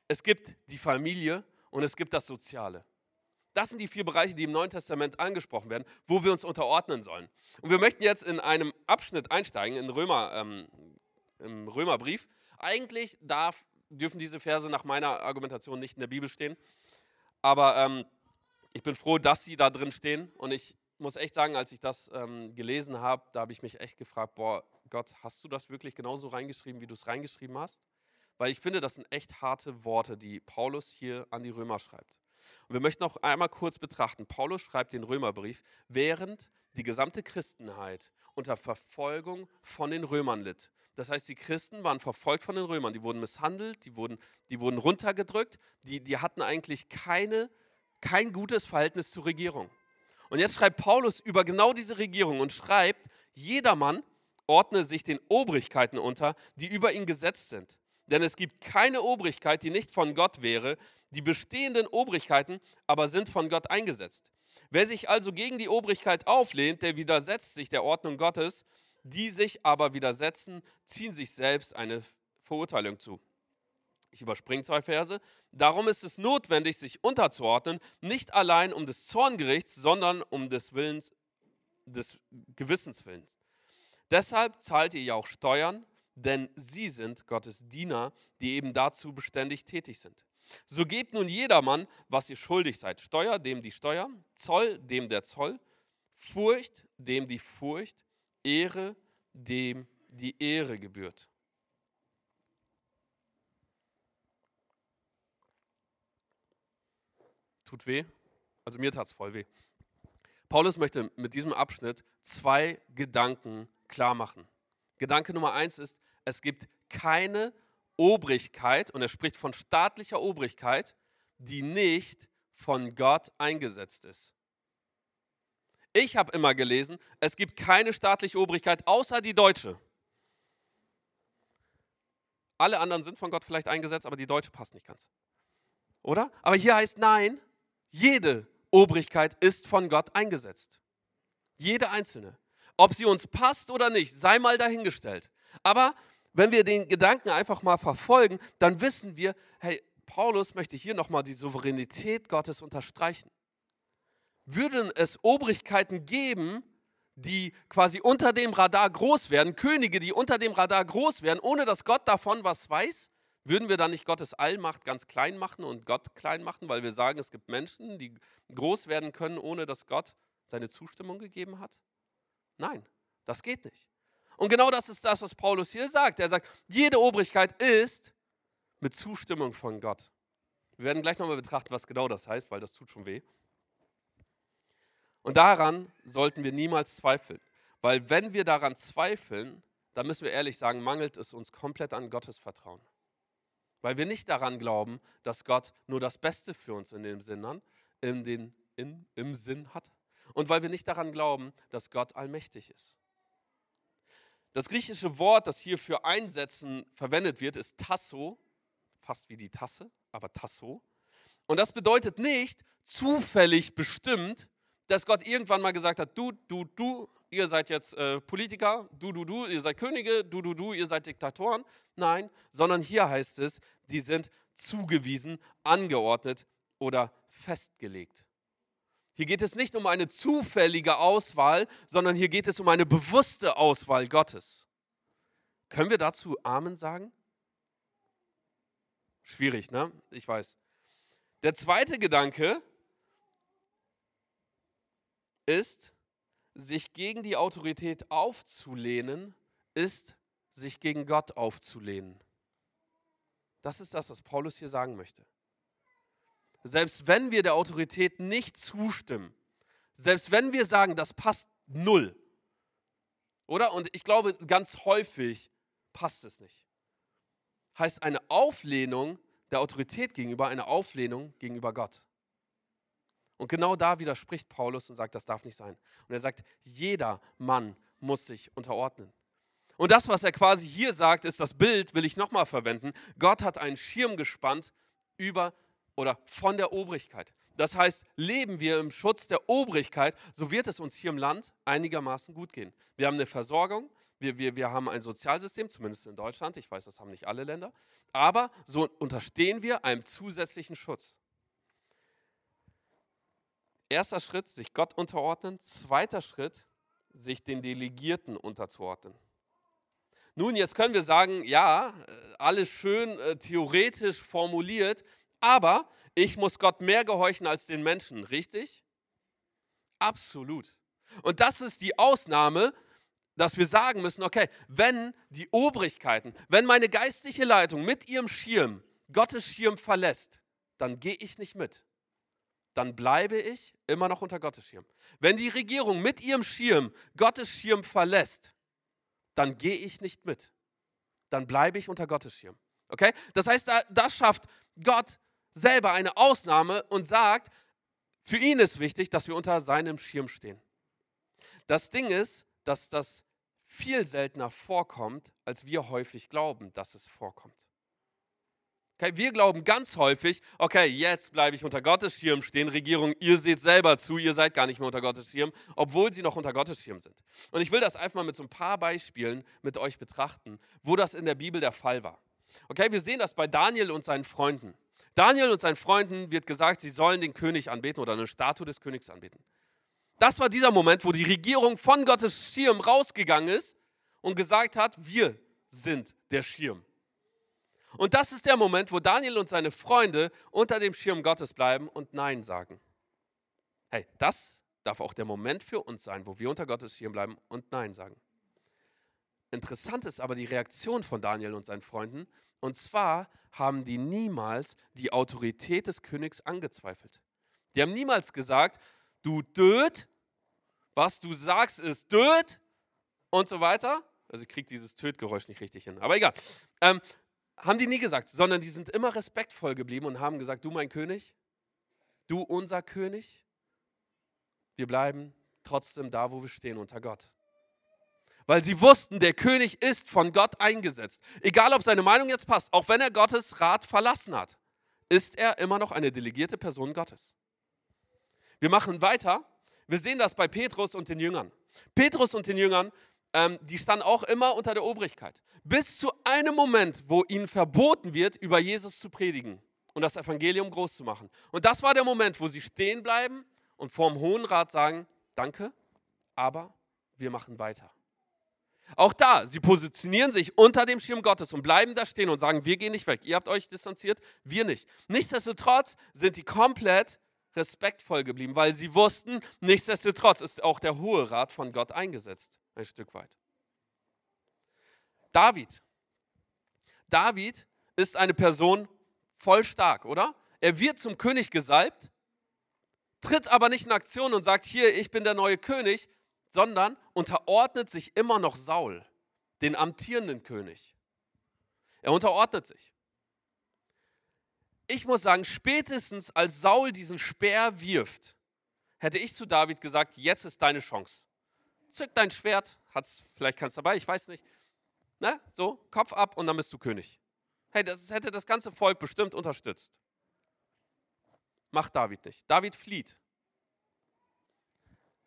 es gibt die Familie und es gibt das Soziale. Das sind die vier Bereiche, die im Neuen Testament angesprochen werden, wo wir uns unterordnen sollen. Und wir möchten jetzt in einem Abschnitt einsteigen, in Römer, ähm, im Römerbrief. Eigentlich darf dürfen diese Verse nach meiner Argumentation nicht in der Bibel stehen. Aber ähm, ich bin froh, dass sie da drin stehen. Und ich muss echt sagen, als ich das ähm, gelesen habe, da habe ich mich echt gefragt, boah, Gott, hast du das wirklich genauso reingeschrieben, wie du es reingeschrieben hast? Weil ich finde, das sind echt harte Worte, die Paulus hier an die Römer schreibt. Und wir möchten noch einmal kurz betrachten. Paulus schreibt den Römerbrief, während die gesamte Christenheit unter Verfolgung von den Römern litt. Das heißt, die Christen waren verfolgt von den Römern, die wurden misshandelt, die wurden, die wurden runtergedrückt, die, die hatten eigentlich keine, kein gutes Verhältnis zur Regierung. Und jetzt schreibt Paulus über genau diese Regierung und schreibt, jedermann ordne sich den Obrigkeiten unter, die über ihn gesetzt sind. Denn es gibt keine Obrigkeit, die nicht von Gott wäre. Die bestehenden Obrigkeiten aber sind von Gott eingesetzt. Wer sich also gegen die Obrigkeit auflehnt, der widersetzt sich der Ordnung Gottes. Die sich aber widersetzen, ziehen sich selbst eine Verurteilung zu. Ich überspringe zwei Verse. Darum ist es notwendig, sich unterzuordnen, nicht allein um des Zorngerichts, sondern um des Willens, des Gewissenswillens. Deshalb zahlt ihr ja auch Steuern, denn sie sind Gottes Diener, die eben dazu beständig tätig sind. So gebt nun jedermann, was ihr schuldig seid. Steuer, dem die Steuer, Zoll, dem der Zoll, Furcht, dem die Furcht, Ehre, dem die Ehre gebührt. Tut weh? Also mir tat es voll weh. Paulus möchte mit diesem Abschnitt zwei Gedanken klar machen. Gedanke Nummer eins ist, es gibt keine Obrigkeit, und er spricht von staatlicher Obrigkeit, die nicht von Gott eingesetzt ist. Ich habe immer gelesen, es gibt keine staatliche Obrigkeit außer die deutsche. Alle anderen sind von Gott vielleicht eingesetzt, aber die deutsche passt nicht ganz. Oder? Aber hier heißt nein, jede Obrigkeit ist von Gott eingesetzt. Jede einzelne. Ob sie uns passt oder nicht, sei mal dahingestellt. Aber wenn wir den Gedanken einfach mal verfolgen, dann wissen wir, hey, Paulus möchte hier nochmal die Souveränität Gottes unterstreichen würden es Obrigkeiten geben, die quasi unter dem Radar groß werden, Könige, die unter dem Radar groß werden, ohne dass Gott davon was weiß, würden wir dann nicht Gottes Allmacht ganz klein machen und Gott klein machen, weil wir sagen, es gibt Menschen, die groß werden können, ohne dass Gott seine Zustimmung gegeben hat? Nein, das geht nicht. Und genau das ist das, was Paulus hier sagt. Er sagt, jede Obrigkeit ist mit Zustimmung von Gott. Wir werden gleich nochmal betrachten, was genau das heißt, weil das tut schon weh. Und daran sollten wir niemals zweifeln. Weil wenn wir daran zweifeln, dann müssen wir ehrlich sagen, mangelt es uns komplett an Gottes Vertrauen. Weil wir nicht daran glauben, dass Gott nur das Beste für uns in dem Sinn, in den, in, im Sinn hat. Und weil wir nicht daran glauben, dass Gott allmächtig ist. Das griechische Wort, das hier für Einsetzen verwendet wird, ist Tasso, fast wie die Tasse, aber Tasso. Und das bedeutet nicht zufällig bestimmt, dass Gott irgendwann mal gesagt hat, du, du, du, ihr seid jetzt äh, Politiker, du, du, du, ihr seid Könige, du, du, du, ihr seid Diktatoren. Nein, sondern hier heißt es, die sind zugewiesen, angeordnet oder festgelegt. Hier geht es nicht um eine zufällige Auswahl, sondern hier geht es um eine bewusste Auswahl Gottes. Können wir dazu Amen sagen? Schwierig, ne? Ich weiß. Der zweite Gedanke ist, sich gegen die Autorität aufzulehnen, ist, sich gegen Gott aufzulehnen. Das ist das, was Paulus hier sagen möchte. Selbst wenn wir der Autorität nicht zustimmen, selbst wenn wir sagen, das passt null, oder? Und ich glaube, ganz häufig passt es nicht. Heißt eine Auflehnung der Autorität gegenüber eine Auflehnung gegenüber Gott. Und genau da widerspricht Paulus und sagt, das darf nicht sein. Und er sagt, jeder Mann muss sich unterordnen. Und das, was er quasi hier sagt, ist das Bild, will ich nochmal verwenden. Gott hat einen Schirm gespannt über oder von der Obrigkeit. Das heißt, leben wir im Schutz der Obrigkeit, so wird es uns hier im Land einigermaßen gut gehen. Wir haben eine Versorgung, wir, wir, wir haben ein Sozialsystem, zumindest in Deutschland, ich weiß, das haben nicht alle Länder, aber so unterstehen wir einem zusätzlichen Schutz. Erster Schritt, sich Gott unterordnen. Zweiter Schritt, sich den Delegierten unterzuordnen. Nun, jetzt können wir sagen, ja, äh, alles schön äh, theoretisch formuliert, aber ich muss Gott mehr gehorchen als den Menschen, richtig? Absolut. Und das ist die Ausnahme, dass wir sagen müssen, okay, wenn die Obrigkeiten, wenn meine geistliche Leitung mit ihrem Schirm Gottes Schirm verlässt, dann gehe ich nicht mit. Dann bleibe ich immer noch unter Gottes Schirm. Wenn die Regierung mit ihrem Schirm Gottes Schirm verlässt, dann gehe ich nicht mit. Dann bleibe ich unter Gottes Schirm. Okay? Das heißt, da, da schafft Gott selber eine Ausnahme und sagt, für ihn ist wichtig, dass wir unter seinem Schirm stehen. Das Ding ist, dass das viel seltener vorkommt, als wir häufig glauben, dass es vorkommt. Okay, wir glauben ganz häufig, okay, jetzt bleibe ich unter Gottes Schirm stehen. Regierung, ihr seht selber zu, ihr seid gar nicht mehr unter Gottes Schirm, obwohl sie noch unter Gottes Schirm sind. Und ich will das einfach mal mit so ein paar Beispielen mit euch betrachten, wo das in der Bibel der Fall war. Okay, wir sehen das bei Daniel und seinen Freunden. Daniel und seinen Freunden wird gesagt, sie sollen den König anbeten oder eine Statue des Königs anbeten. Das war dieser Moment, wo die Regierung von Gottes Schirm rausgegangen ist und gesagt hat, wir sind der Schirm. Und das ist der Moment, wo Daniel und seine Freunde unter dem Schirm Gottes bleiben und Nein sagen. Hey, das darf auch der Moment für uns sein, wo wir unter Gottes Schirm bleiben und Nein sagen. Interessant ist aber die Reaktion von Daniel und seinen Freunden. Und zwar haben die niemals die Autorität des Königs angezweifelt. Die haben niemals gesagt, du död, was du sagst ist död und so weiter. Also ich kriege dieses Tötgeräusch nicht richtig hin, aber egal. Ähm, haben die nie gesagt, sondern die sind immer respektvoll geblieben und haben gesagt, du mein König, du unser König, wir bleiben trotzdem da, wo wir stehen, unter Gott. Weil sie wussten, der König ist von Gott eingesetzt. Egal, ob seine Meinung jetzt passt, auch wenn er Gottes Rat verlassen hat, ist er immer noch eine delegierte Person Gottes. Wir machen weiter. Wir sehen das bei Petrus und den Jüngern. Petrus und den Jüngern ähm, die standen auch immer unter der Obrigkeit. Bis zu einem Moment, wo ihnen verboten wird, über Jesus zu predigen und das Evangelium groß zu machen. Und das war der Moment, wo sie stehen bleiben und vor dem Hohen Rat sagen, danke, aber wir machen weiter. Auch da, sie positionieren sich unter dem Schirm Gottes und bleiben da stehen und sagen, wir gehen nicht weg. Ihr habt euch distanziert, wir nicht. Nichtsdestotrotz sind die komplett respektvoll geblieben, weil sie wussten, nichtsdestotrotz ist auch der Hohe Rat von Gott eingesetzt ein Stück weit. David. David ist eine Person voll stark, oder? Er wird zum König gesalbt, tritt aber nicht in Aktion und sagt, hier, ich bin der neue König, sondern unterordnet sich immer noch Saul, den amtierenden König. Er unterordnet sich. Ich muss sagen, spätestens als Saul diesen Speer wirft, hätte ich zu David gesagt, jetzt ist deine Chance zück dein Schwert, hat's vielleicht kannst dabei, ich weiß nicht. Ne? So, Kopf ab und dann bist du König. Hey, das hätte das ganze Volk bestimmt unterstützt. Macht David nicht. David flieht.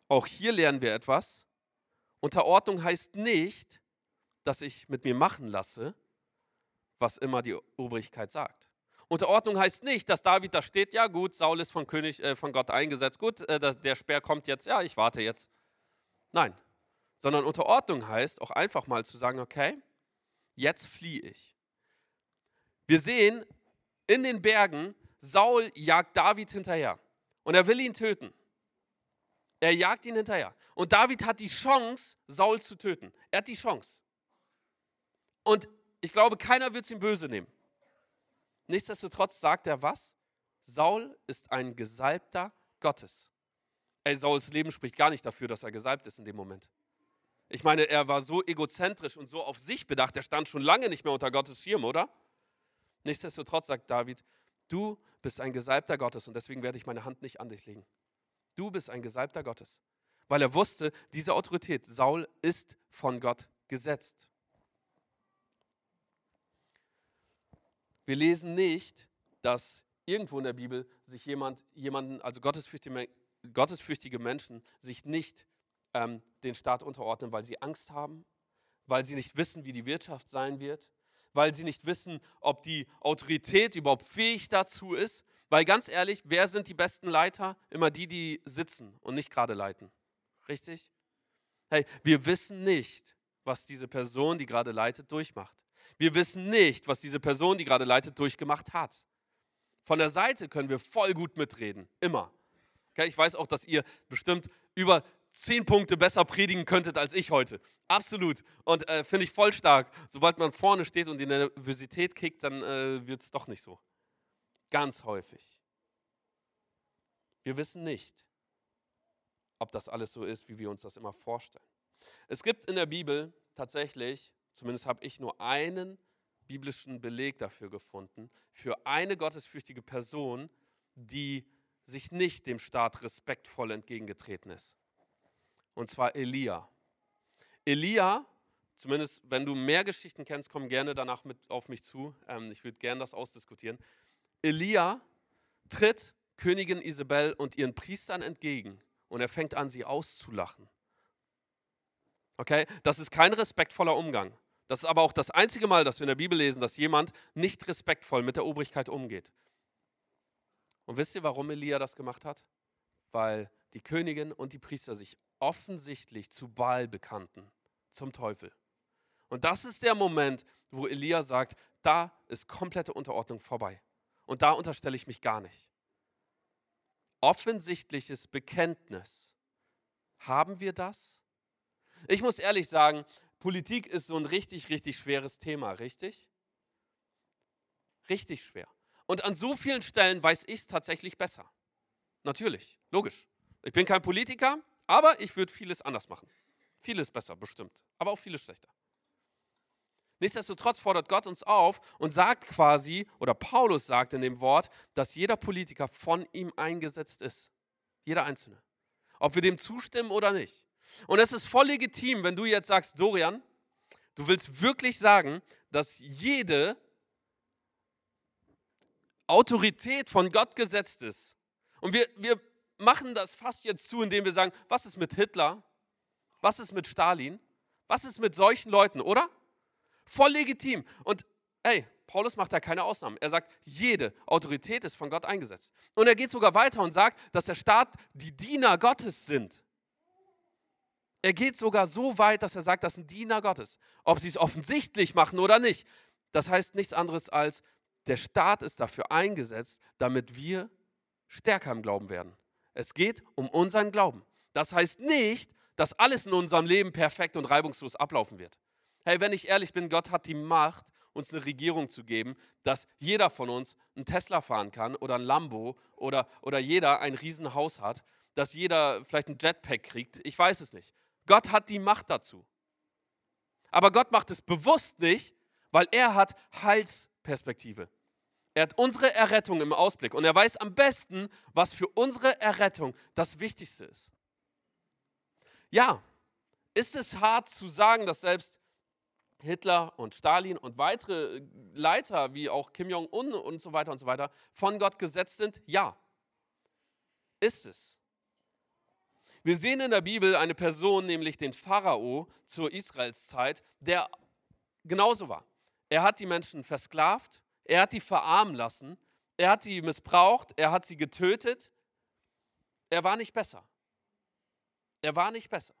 Auch hier lernen wir etwas. Unterordnung heißt nicht, dass ich mit mir machen lasse, was immer die Obrigkeit sagt. Unterordnung heißt nicht, dass David da steht, ja gut, Saul ist von, König, äh, von Gott eingesetzt, gut, äh, der Speer kommt jetzt, ja, ich warte jetzt. Nein, sondern Unterordnung heißt auch einfach mal zu sagen, okay, jetzt fliehe ich. Wir sehen in den Bergen, Saul jagt David hinterher und er will ihn töten. Er jagt ihn hinterher. Und David hat die Chance, Saul zu töten. Er hat die Chance. Und ich glaube, keiner wird es ihm böse nehmen. Nichtsdestotrotz sagt er was? Saul ist ein Gesalbter Gottes. Ey, Sauls Leben spricht gar nicht dafür, dass er gesalbt ist in dem Moment. Ich meine, er war so egozentrisch und so auf sich bedacht, er stand schon lange nicht mehr unter Gottes Schirm, oder? Nichtsdestotrotz sagt David, du bist ein Gesalbter Gottes und deswegen werde ich meine Hand nicht an dich legen. Du bist ein Gesalbter Gottes. Weil er wusste, diese Autorität, Saul, ist von Gott gesetzt. Wir lesen nicht, dass irgendwo in der Bibel sich jemand, jemanden, also gottesfürchtige gottesfürchtige Menschen sich nicht ähm, den Staat unterordnen, weil sie Angst haben, weil sie nicht wissen, wie die Wirtschaft sein wird, weil sie nicht wissen, ob die Autorität überhaupt fähig dazu ist. Weil ganz ehrlich, wer sind die besten Leiter? Immer die, die sitzen und nicht gerade leiten. Richtig? Hey, wir wissen nicht, was diese Person, die gerade leitet, durchmacht. Wir wissen nicht, was diese Person, die gerade leitet, durchgemacht hat. Von der Seite können wir voll gut mitreden, immer. Okay, ich weiß auch, dass ihr bestimmt über zehn Punkte besser predigen könntet als ich heute. Absolut. Und äh, finde ich voll stark. Sobald man vorne steht und die Nervosität kickt, dann äh, wird es doch nicht so. Ganz häufig. Wir wissen nicht, ob das alles so ist, wie wir uns das immer vorstellen. Es gibt in der Bibel tatsächlich, zumindest habe ich nur einen biblischen Beleg dafür gefunden, für eine gottesfürchtige Person, die sich nicht dem Staat respektvoll entgegengetreten ist. Und zwar Elia. Elia, zumindest wenn du mehr Geschichten kennst, komm gerne danach mit auf mich zu. Ähm, ich würde gerne das ausdiskutieren. Elia tritt Königin Isabel und ihren Priestern entgegen und er fängt an, sie auszulachen. Okay, das ist kein respektvoller Umgang. Das ist aber auch das einzige Mal, dass wir in der Bibel lesen, dass jemand nicht respektvoll mit der Obrigkeit umgeht. Und wisst ihr, warum Elia das gemacht hat? Weil die Königin und die Priester sich offensichtlich zu Baal bekannten, zum Teufel. Und das ist der Moment, wo Elia sagt, da ist komplette Unterordnung vorbei. Und da unterstelle ich mich gar nicht. Offensichtliches Bekenntnis. Haben wir das? Ich muss ehrlich sagen, Politik ist so ein richtig, richtig schweres Thema, richtig? Richtig schwer. Und an so vielen Stellen weiß ich es tatsächlich besser. Natürlich, logisch. Ich bin kein Politiker, aber ich würde vieles anders machen. Vieles besser, bestimmt. Aber auch vieles schlechter. Nichtsdestotrotz fordert Gott uns auf und sagt quasi, oder Paulus sagt in dem Wort, dass jeder Politiker von ihm eingesetzt ist. Jeder Einzelne. Ob wir dem zustimmen oder nicht. Und es ist voll legitim, wenn du jetzt sagst, Dorian, du willst wirklich sagen, dass jede Autorität von Gott gesetzt ist. Und wir, wir machen das fast jetzt zu, indem wir sagen, was ist mit Hitler? Was ist mit Stalin? Was ist mit solchen Leuten, oder? Voll legitim. Und hey, Paulus macht da keine Ausnahmen. Er sagt, jede Autorität ist von Gott eingesetzt. Und er geht sogar weiter und sagt, dass der Staat die Diener Gottes sind. Er geht sogar so weit, dass er sagt, das sind Diener Gottes. Ob sie es offensichtlich machen oder nicht. Das heißt nichts anderes als, der Staat ist dafür eingesetzt, damit wir stärker im Glauben werden. Es geht um unseren Glauben. Das heißt nicht, dass alles in unserem Leben perfekt und reibungslos ablaufen wird. Hey, wenn ich ehrlich bin, Gott hat die Macht, uns eine Regierung zu geben, dass jeder von uns einen Tesla fahren kann oder ein Lambo oder, oder jeder ein Riesenhaus hat, dass jeder vielleicht ein Jetpack kriegt. Ich weiß es nicht. Gott hat die Macht dazu. Aber Gott macht es bewusst nicht, weil er hat Heilsperspektive. Er hat unsere Errettung im Ausblick und er weiß am besten, was für unsere Errettung das Wichtigste ist. Ja, ist es hart zu sagen, dass selbst Hitler und Stalin und weitere Leiter wie auch Kim Jong-un und so weiter und so weiter von Gott gesetzt sind? Ja, ist es. Wir sehen in der Bibel eine Person, nämlich den Pharao zur Israelszeit, der genauso war. Er hat die Menschen versklavt, er hat die verarmen lassen. Er hat sie missbraucht. Er hat sie getötet. Er war nicht besser. Er war nicht besser.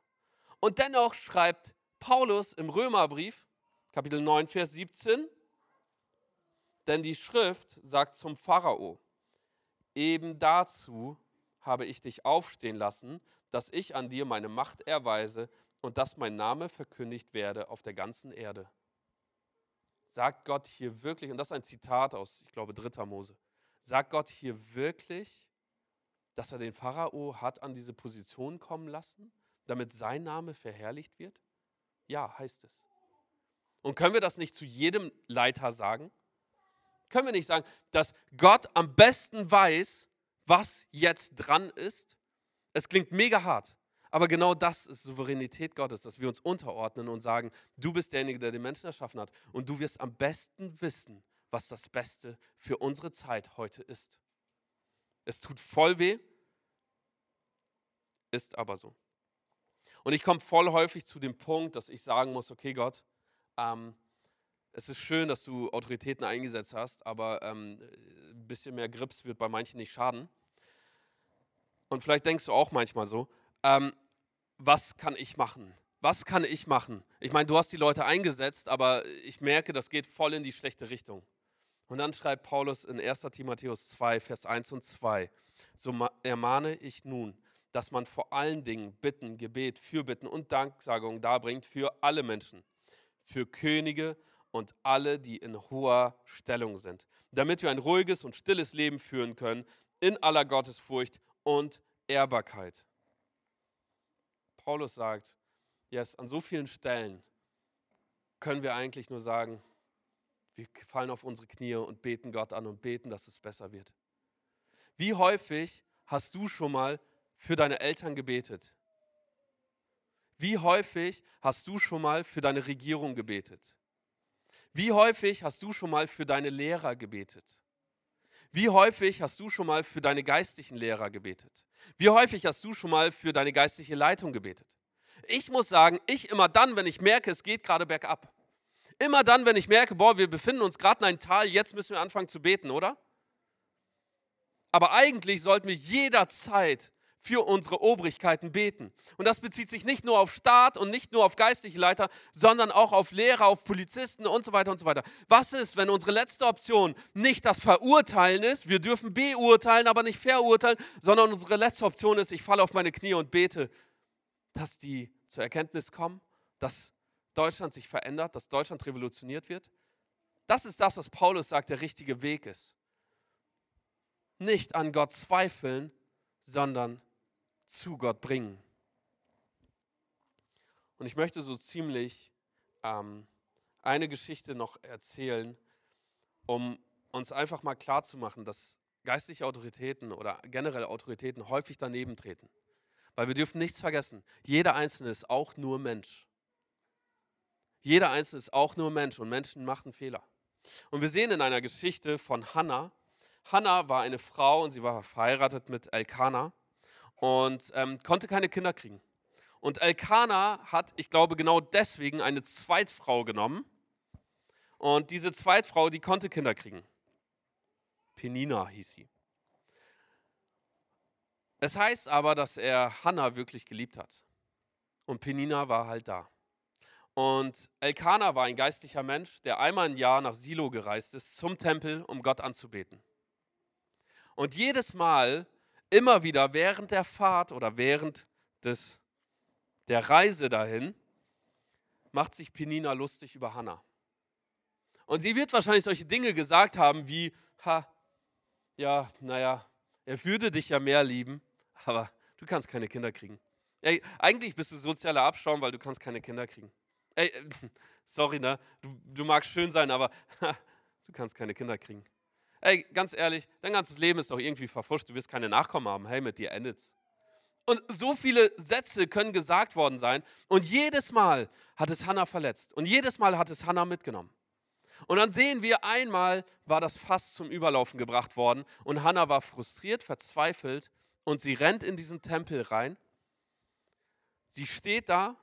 Und dennoch schreibt Paulus im Römerbrief, Kapitel 9, Vers 17, denn die Schrift sagt zum Pharao, eben dazu habe ich dich aufstehen lassen, dass ich an dir meine Macht erweise und dass mein Name verkündigt werde auf der ganzen Erde sagt Gott hier wirklich, und das ist ein Zitat aus, ich glaube, 3. Mose, sagt Gott hier wirklich, dass er den Pharao hat an diese Position kommen lassen, damit sein Name verherrlicht wird? Ja, heißt es. Und können wir das nicht zu jedem Leiter sagen? Können wir nicht sagen, dass Gott am besten weiß, was jetzt dran ist? Es klingt mega hart, aber genau das ist Souveränität Gottes, dass wir uns unterordnen und sagen, du bist derjenige, der den Menschen erschaffen hat und du wirst am besten wissen, was das Beste für unsere Zeit heute ist. Es tut voll weh, ist aber so. Und ich komme voll häufig zu dem Punkt, dass ich sagen muss, okay Gott, ähm, es ist schön, dass du Autoritäten eingesetzt hast, aber ähm, ein bisschen mehr Grips wird bei manchen nicht schaden. Und vielleicht denkst du auch manchmal so, ähm, was kann ich machen? was kann ich machen? Ich meine, du hast die Leute eingesetzt, aber ich merke, das geht voll in die schlechte Richtung. Und dann schreibt Paulus in 1 Timotheus 2, Vers 1 und 2, so ermahne ich nun, dass man vor allen Dingen Bitten, Gebet, Fürbitten und Danksagung darbringt für alle Menschen, für Könige und alle, die in hoher Stellung sind, damit wir ein ruhiges und stilles Leben führen können, in aller Gottesfurcht und Ehrbarkeit. Paulus sagt, yes, an so vielen Stellen können wir eigentlich nur sagen, wir fallen auf unsere Knie und beten Gott an und beten, dass es besser wird. Wie häufig hast du schon mal für deine Eltern gebetet? Wie häufig hast du schon mal für deine Regierung gebetet? Wie häufig hast du schon mal für deine Lehrer gebetet? Wie häufig hast du schon mal für deine geistlichen Lehrer gebetet? Wie häufig hast du schon mal für deine geistliche Leitung gebetet? Ich muss sagen, ich immer dann, wenn ich merke, es geht gerade bergab. Immer dann, wenn ich merke, boah, wir befinden uns gerade in einem Tal, jetzt müssen wir anfangen zu beten, oder? Aber eigentlich sollten wir jederzeit für unsere Obrigkeiten beten. Und das bezieht sich nicht nur auf Staat und nicht nur auf geistliche Leiter, sondern auch auf Lehrer, auf Polizisten und so weiter und so weiter. Was ist, wenn unsere letzte Option nicht das Verurteilen ist? Wir dürfen beurteilen, aber nicht verurteilen, sondern unsere letzte Option ist, ich falle auf meine Knie und bete, dass die zur Erkenntnis kommen, dass Deutschland sich verändert, dass Deutschland revolutioniert wird. Das ist das, was Paulus sagt, der richtige Weg ist. Nicht an Gott zweifeln, sondern zu Gott bringen. Und ich möchte so ziemlich ähm, eine Geschichte noch erzählen, um uns einfach mal klarzumachen, dass geistliche Autoritäten oder generell Autoritäten häufig daneben treten. Weil wir dürfen nichts vergessen, jeder Einzelne ist auch nur Mensch. Jeder Einzelne ist auch nur Mensch und Menschen machen Fehler. Und wir sehen in einer Geschichte von Hannah, Hannah war eine Frau und sie war verheiratet mit Elkanah und ähm, konnte keine Kinder kriegen. Und Elkanah hat, ich glaube, genau deswegen eine Zweitfrau genommen. Und diese Zweitfrau, die konnte Kinder kriegen. Penina hieß sie. Es heißt aber, dass er Hannah wirklich geliebt hat. Und Penina war halt da. Und Elkanah war ein geistlicher Mensch, der einmal im Jahr nach Silo gereist ist, zum Tempel, um Gott anzubeten. Und jedes Mal, immer wieder während der Fahrt oder während des, der Reise dahin, macht sich Penina lustig über Hannah. Und sie wird wahrscheinlich solche Dinge gesagt haben wie, ha, ja, naja, er würde dich ja mehr lieben, aber du kannst keine Kinder kriegen. Ey, eigentlich bist du sozialer Abschaum, weil du kannst keine Kinder kriegen. Ey, sorry, ne? Du, du magst schön sein, aber ha, du kannst keine Kinder kriegen. Ey, ganz ehrlich, dein ganzes Leben ist doch irgendwie verfuscht, du wirst keine Nachkommen haben. Hey, mit dir endet's. Und so viele Sätze können gesagt worden sein. Und jedes Mal hat es Hannah verletzt. Und jedes Mal hat es Hannah mitgenommen. Und dann sehen wir, einmal war das Fass zum Überlaufen gebracht worden. Und Hannah war frustriert, verzweifelt. Und sie rennt in diesen Tempel rein. Sie steht da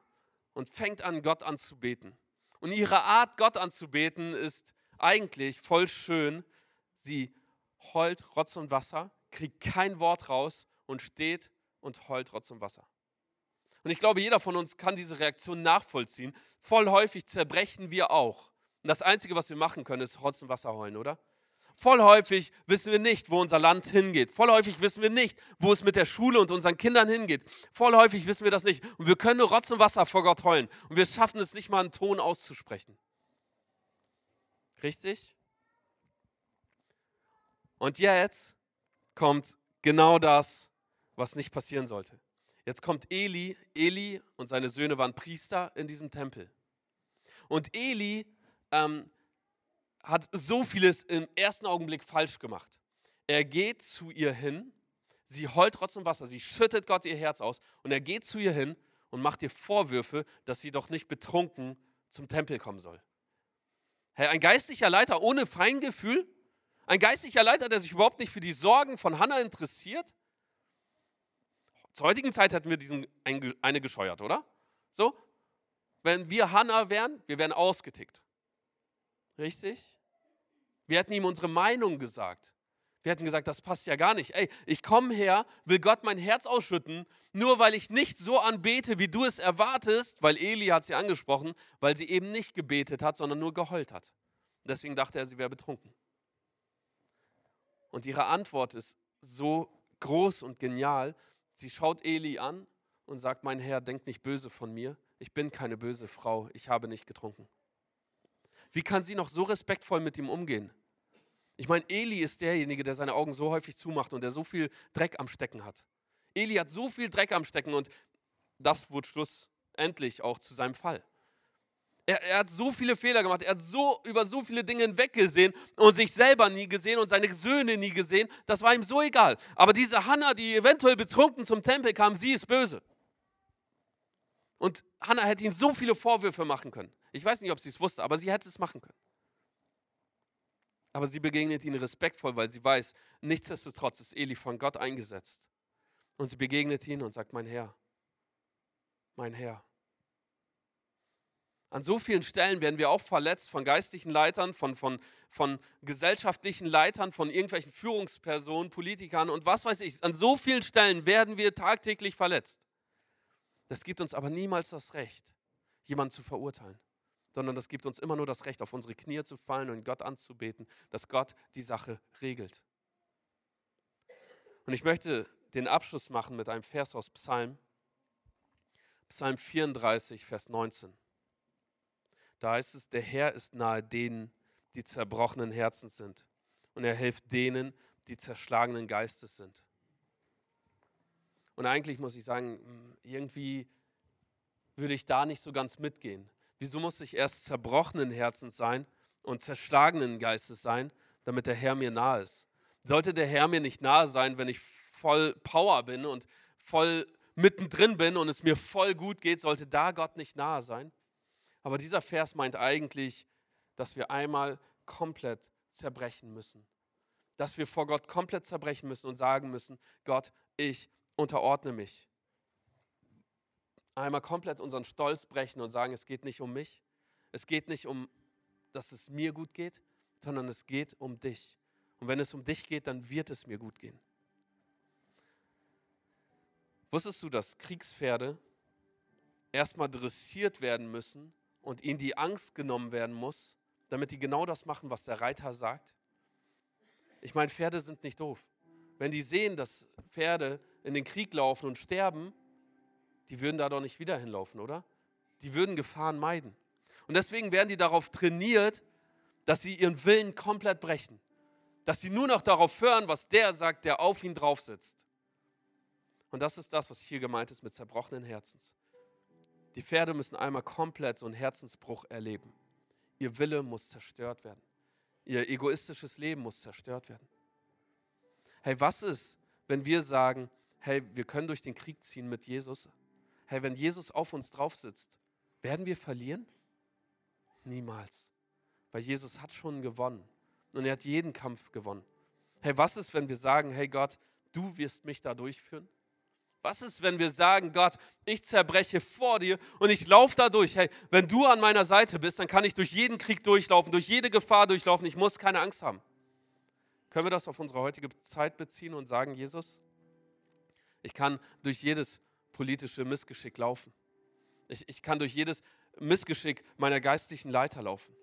und fängt an, Gott anzubeten. Und ihre Art, Gott anzubeten, ist eigentlich voll schön, Sie heult Rotz und Wasser, kriegt kein Wort raus und steht und heult Rotz und Wasser. Und ich glaube, jeder von uns kann diese Reaktion nachvollziehen. Voll häufig zerbrechen wir auch. Und das Einzige, was wir machen können, ist Rotz und Wasser heulen, oder? Voll häufig wissen wir nicht, wo unser Land hingeht. Voll häufig wissen wir nicht, wo es mit der Schule und unseren Kindern hingeht. Voll häufig wissen wir das nicht. Und wir können nur Rotz und Wasser vor Gott heulen. Und wir schaffen es nicht mal, einen Ton auszusprechen. Richtig? Und jetzt kommt genau das, was nicht passieren sollte. Jetzt kommt Eli. Eli und seine Söhne waren Priester in diesem Tempel. Und Eli ähm, hat so vieles im ersten Augenblick falsch gemacht. Er geht zu ihr hin, sie heult trotzdem Wasser, sie schüttet Gott ihr Herz aus und er geht zu ihr hin und macht ihr Vorwürfe, dass sie doch nicht betrunken zum Tempel kommen soll. Hey, ein geistlicher Leiter ohne Feingefühl ein geistlicher Leiter, der sich überhaupt nicht für die Sorgen von Hannah interessiert? Zur heutigen Zeit hätten wir diesen eine gescheuert, oder? So? Wenn wir Hannah wären, wir wären ausgetickt. Richtig? Wir hätten ihm unsere Meinung gesagt. Wir hätten gesagt, das passt ja gar nicht. Ey, ich komme her, will Gott mein Herz ausschütten, nur weil ich nicht so anbete, wie du es erwartest, weil Eli hat sie angesprochen, weil sie eben nicht gebetet hat, sondern nur geheult hat. Deswegen dachte er, sie wäre betrunken. Und ihre Antwort ist so groß und genial. Sie schaut Eli an und sagt, mein Herr, denk nicht böse von mir. Ich bin keine böse Frau. Ich habe nicht getrunken. Wie kann sie noch so respektvoll mit ihm umgehen? Ich meine, Eli ist derjenige, der seine Augen so häufig zumacht und der so viel Dreck am Stecken hat. Eli hat so viel Dreck am Stecken und das wurde schlussendlich auch zu seinem Fall. Er, er, hat so viele Fehler gemacht, er hat so über so viele Dinge hinweggesehen und sich selber nie gesehen und seine Söhne nie gesehen. Das war ihm so egal. Aber diese Hannah, die eventuell betrunken zum Tempel kam, sie ist böse. Und Hannah hätte ihm so viele Vorwürfe machen können. Ich weiß nicht, ob sie es wusste, aber sie hätte es machen können. Aber sie begegnet ihn respektvoll, weil sie weiß, nichtsdestotrotz ist Eli von Gott eingesetzt. Und sie begegnet ihn und sagt, mein Herr, mein Herr. An so vielen Stellen werden wir auch verletzt von geistlichen Leitern, von, von, von gesellschaftlichen Leitern, von irgendwelchen Führungspersonen, Politikern und was weiß ich. An so vielen Stellen werden wir tagtäglich verletzt. Das gibt uns aber niemals das Recht, jemanden zu verurteilen sondern das gibt uns immer nur das Recht, auf unsere Knie zu fallen und Gott anzubeten, dass Gott die Sache regelt. Und ich möchte den Abschluss machen mit einem Vers aus Psalm, Psalm 34, Vers 19. Da heißt es, der Herr ist nahe denen, die zerbrochenen Herzens sind. Und er hilft denen, die zerschlagenen Geistes sind. Und eigentlich muss ich sagen, irgendwie würde ich da nicht so ganz mitgehen. Wieso muss ich erst zerbrochenen Herzens sein und zerschlagenen Geistes sein, damit der Herr mir nahe ist? Sollte der Herr mir nicht nahe sein, wenn ich voll Power bin und voll mittendrin bin und es mir voll gut geht, sollte da Gott nicht nahe sein? Aber dieser Vers meint eigentlich, dass wir einmal komplett zerbrechen müssen. Dass wir vor Gott komplett zerbrechen müssen und sagen müssen, Gott, ich unterordne mich einmal komplett unseren Stolz brechen und sagen, es geht nicht um mich, es geht nicht um, dass es mir gut geht, sondern es geht um dich. Und wenn es um dich geht, dann wird es mir gut gehen. Wusstest du, dass Kriegspferde erstmal dressiert werden müssen und ihnen die Angst genommen werden muss, damit die genau das machen, was der Reiter sagt? Ich meine, Pferde sind nicht doof. Wenn die sehen, dass Pferde in den Krieg laufen und sterben, die würden da doch nicht wieder hinlaufen, oder? Die würden Gefahren meiden. Und deswegen werden die darauf trainiert, dass sie ihren Willen komplett brechen. Dass sie nur noch darauf hören, was der sagt, der auf ihn drauf sitzt. Und das ist das, was hier gemeint ist mit zerbrochenen Herzens. Die Pferde müssen einmal komplett so einen Herzensbruch erleben. Ihr Wille muss zerstört werden. Ihr egoistisches Leben muss zerstört werden. Hey, was ist, wenn wir sagen, hey, wir können durch den Krieg ziehen mit Jesus, hey, wenn Jesus auf uns drauf sitzt, werden wir verlieren? Niemals. Weil Jesus hat schon gewonnen und er hat jeden Kampf gewonnen. Hey, was ist, wenn wir sagen, hey Gott, du wirst mich da durchführen? Was ist, wenn wir sagen, Gott, ich zerbreche vor dir und ich laufe da durch? Hey, wenn du an meiner Seite bist, dann kann ich durch jeden Krieg durchlaufen, durch jede Gefahr durchlaufen. Ich muss keine Angst haben. Können wir das auf unsere heutige Zeit beziehen und sagen, Jesus, ich kann durch jedes politische Missgeschick laufen. Ich, ich kann durch jedes Missgeschick meiner geistlichen Leiter laufen.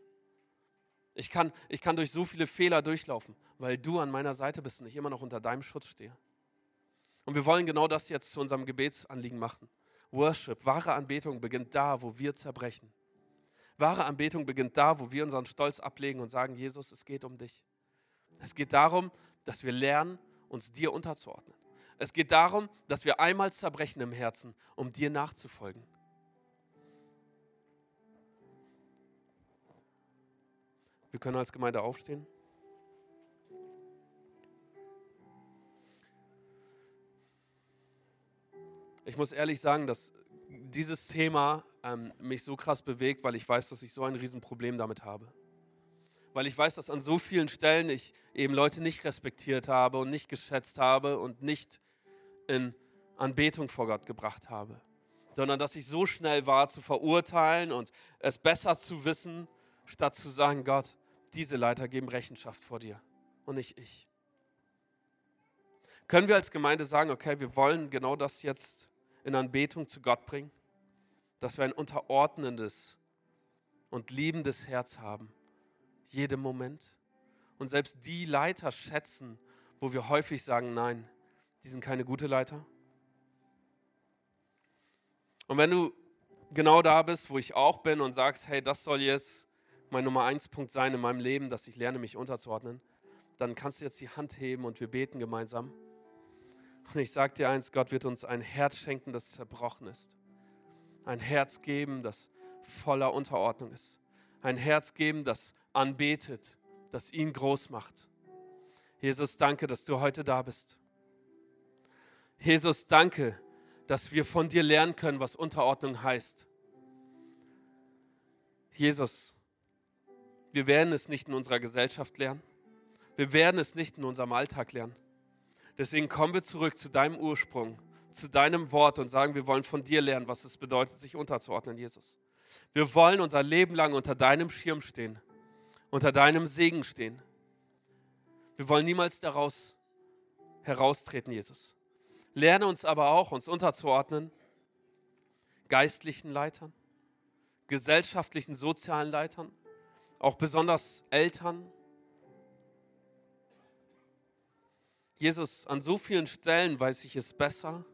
Ich kann, ich kann durch so viele Fehler durchlaufen, weil du an meiner Seite bist und ich immer noch unter deinem Schutz stehe. Und wir wollen genau das jetzt zu unserem Gebetsanliegen machen. Worship, wahre Anbetung beginnt da, wo wir zerbrechen. Wahre Anbetung beginnt da, wo wir unseren Stolz ablegen und sagen, Jesus, es geht um dich. Es geht darum, dass wir lernen, uns dir unterzuordnen. Es geht darum, dass wir einmal zerbrechen im Herzen, um dir nachzufolgen. Wir können als Gemeinde aufstehen. Ich muss ehrlich sagen, dass dieses Thema ähm, mich so krass bewegt, weil ich weiß, dass ich so ein Riesenproblem damit habe weil ich weiß, dass an so vielen Stellen ich eben Leute nicht respektiert habe und nicht geschätzt habe und nicht in Anbetung vor Gott gebracht habe, sondern dass ich so schnell war zu verurteilen und es besser zu wissen, statt zu sagen, Gott, diese Leiter geben Rechenschaft vor dir und nicht ich. Können wir als Gemeinde sagen, okay, wir wollen genau das jetzt in Anbetung zu Gott bringen? Dass wir ein unterordnendes und liebendes Herz haben, jedem Moment. Und selbst die Leiter schätzen, wo wir häufig sagen, nein, die sind keine gute Leiter. Und wenn du genau da bist, wo ich auch bin und sagst, hey, das soll jetzt mein Nummer eins Punkt sein in meinem Leben, dass ich lerne, mich unterzuordnen, dann kannst du jetzt die Hand heben und wir beten gemeinsam. Und ich sage dir eins, Gott wird uns ein Herz schenken, das zerbrochen ist. Ein Herz geben, das voller Unterordnung ist. Ein Herz geben, das anbetet, das ihn groß macht. Jesus, danke, dass du heute da bist. Jesus, danke, dass wir von dir lernen können, was Unterordnung heißt. Jesus, wir werden es nicht in unserer Gesellschaft lernen. Wir werden es nicht in unserem Alltag lernen. Deswegen kommen wir zurück zu deinem Ursprung, zu deinem Wort und sagen, wir wollen von dir lernen, was es bedeutet, sich unterzuordnen, Jesus. Wir wollen unser Leben lang unter deinem Schirm stehen, unter deinem Segen stehen. Wir wollen niemals daraus heraustreten, Jesus. Lerne uns aber auch, uns unterzuordnen, geistlichen Leitern, gesellschaftlichen, sozialen Leitern, auch besonders Eltern, Jesus, an so vielen Stellen weiß ich es besser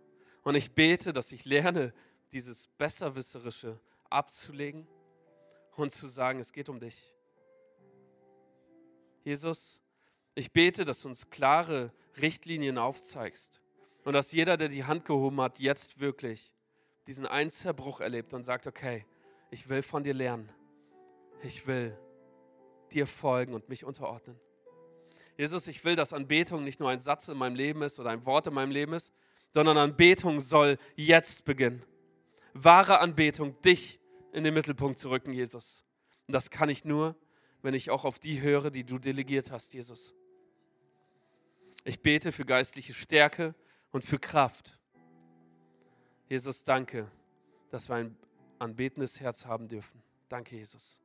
und ich bete, dass ich lerne, dieses Besserwisserische abzulegen und zu sagen, es geht um dich. Jesus, ich bete, dass du uns klare Richtlinien aufzeigst und dass jeder, der die Hand gehoben hat, jetzt wirklich diesen einen Zerbruch erlebt und sagt, okay, ich will von dir lernen. Ich will dir folgen und mich unterordnen. Jesus, ich will, dass Anbetung nicht nur ein Satz in meinem Leben ist oder ein Wort in meinem Leben ist, sondern Anbetung soll jetzt beginnen. Wahre Anbetung, dich in den Mittelpunkt zu rücken, Jesus. Und das kann ich nur, wenn ich auch auf die höre, die du delegiert hast, Jesus. Ich bete für geistliche Stärke und für Kraft. Jesus, danke, dass wir ein anbetendes Herz haben dürfen. Danke, Jesus.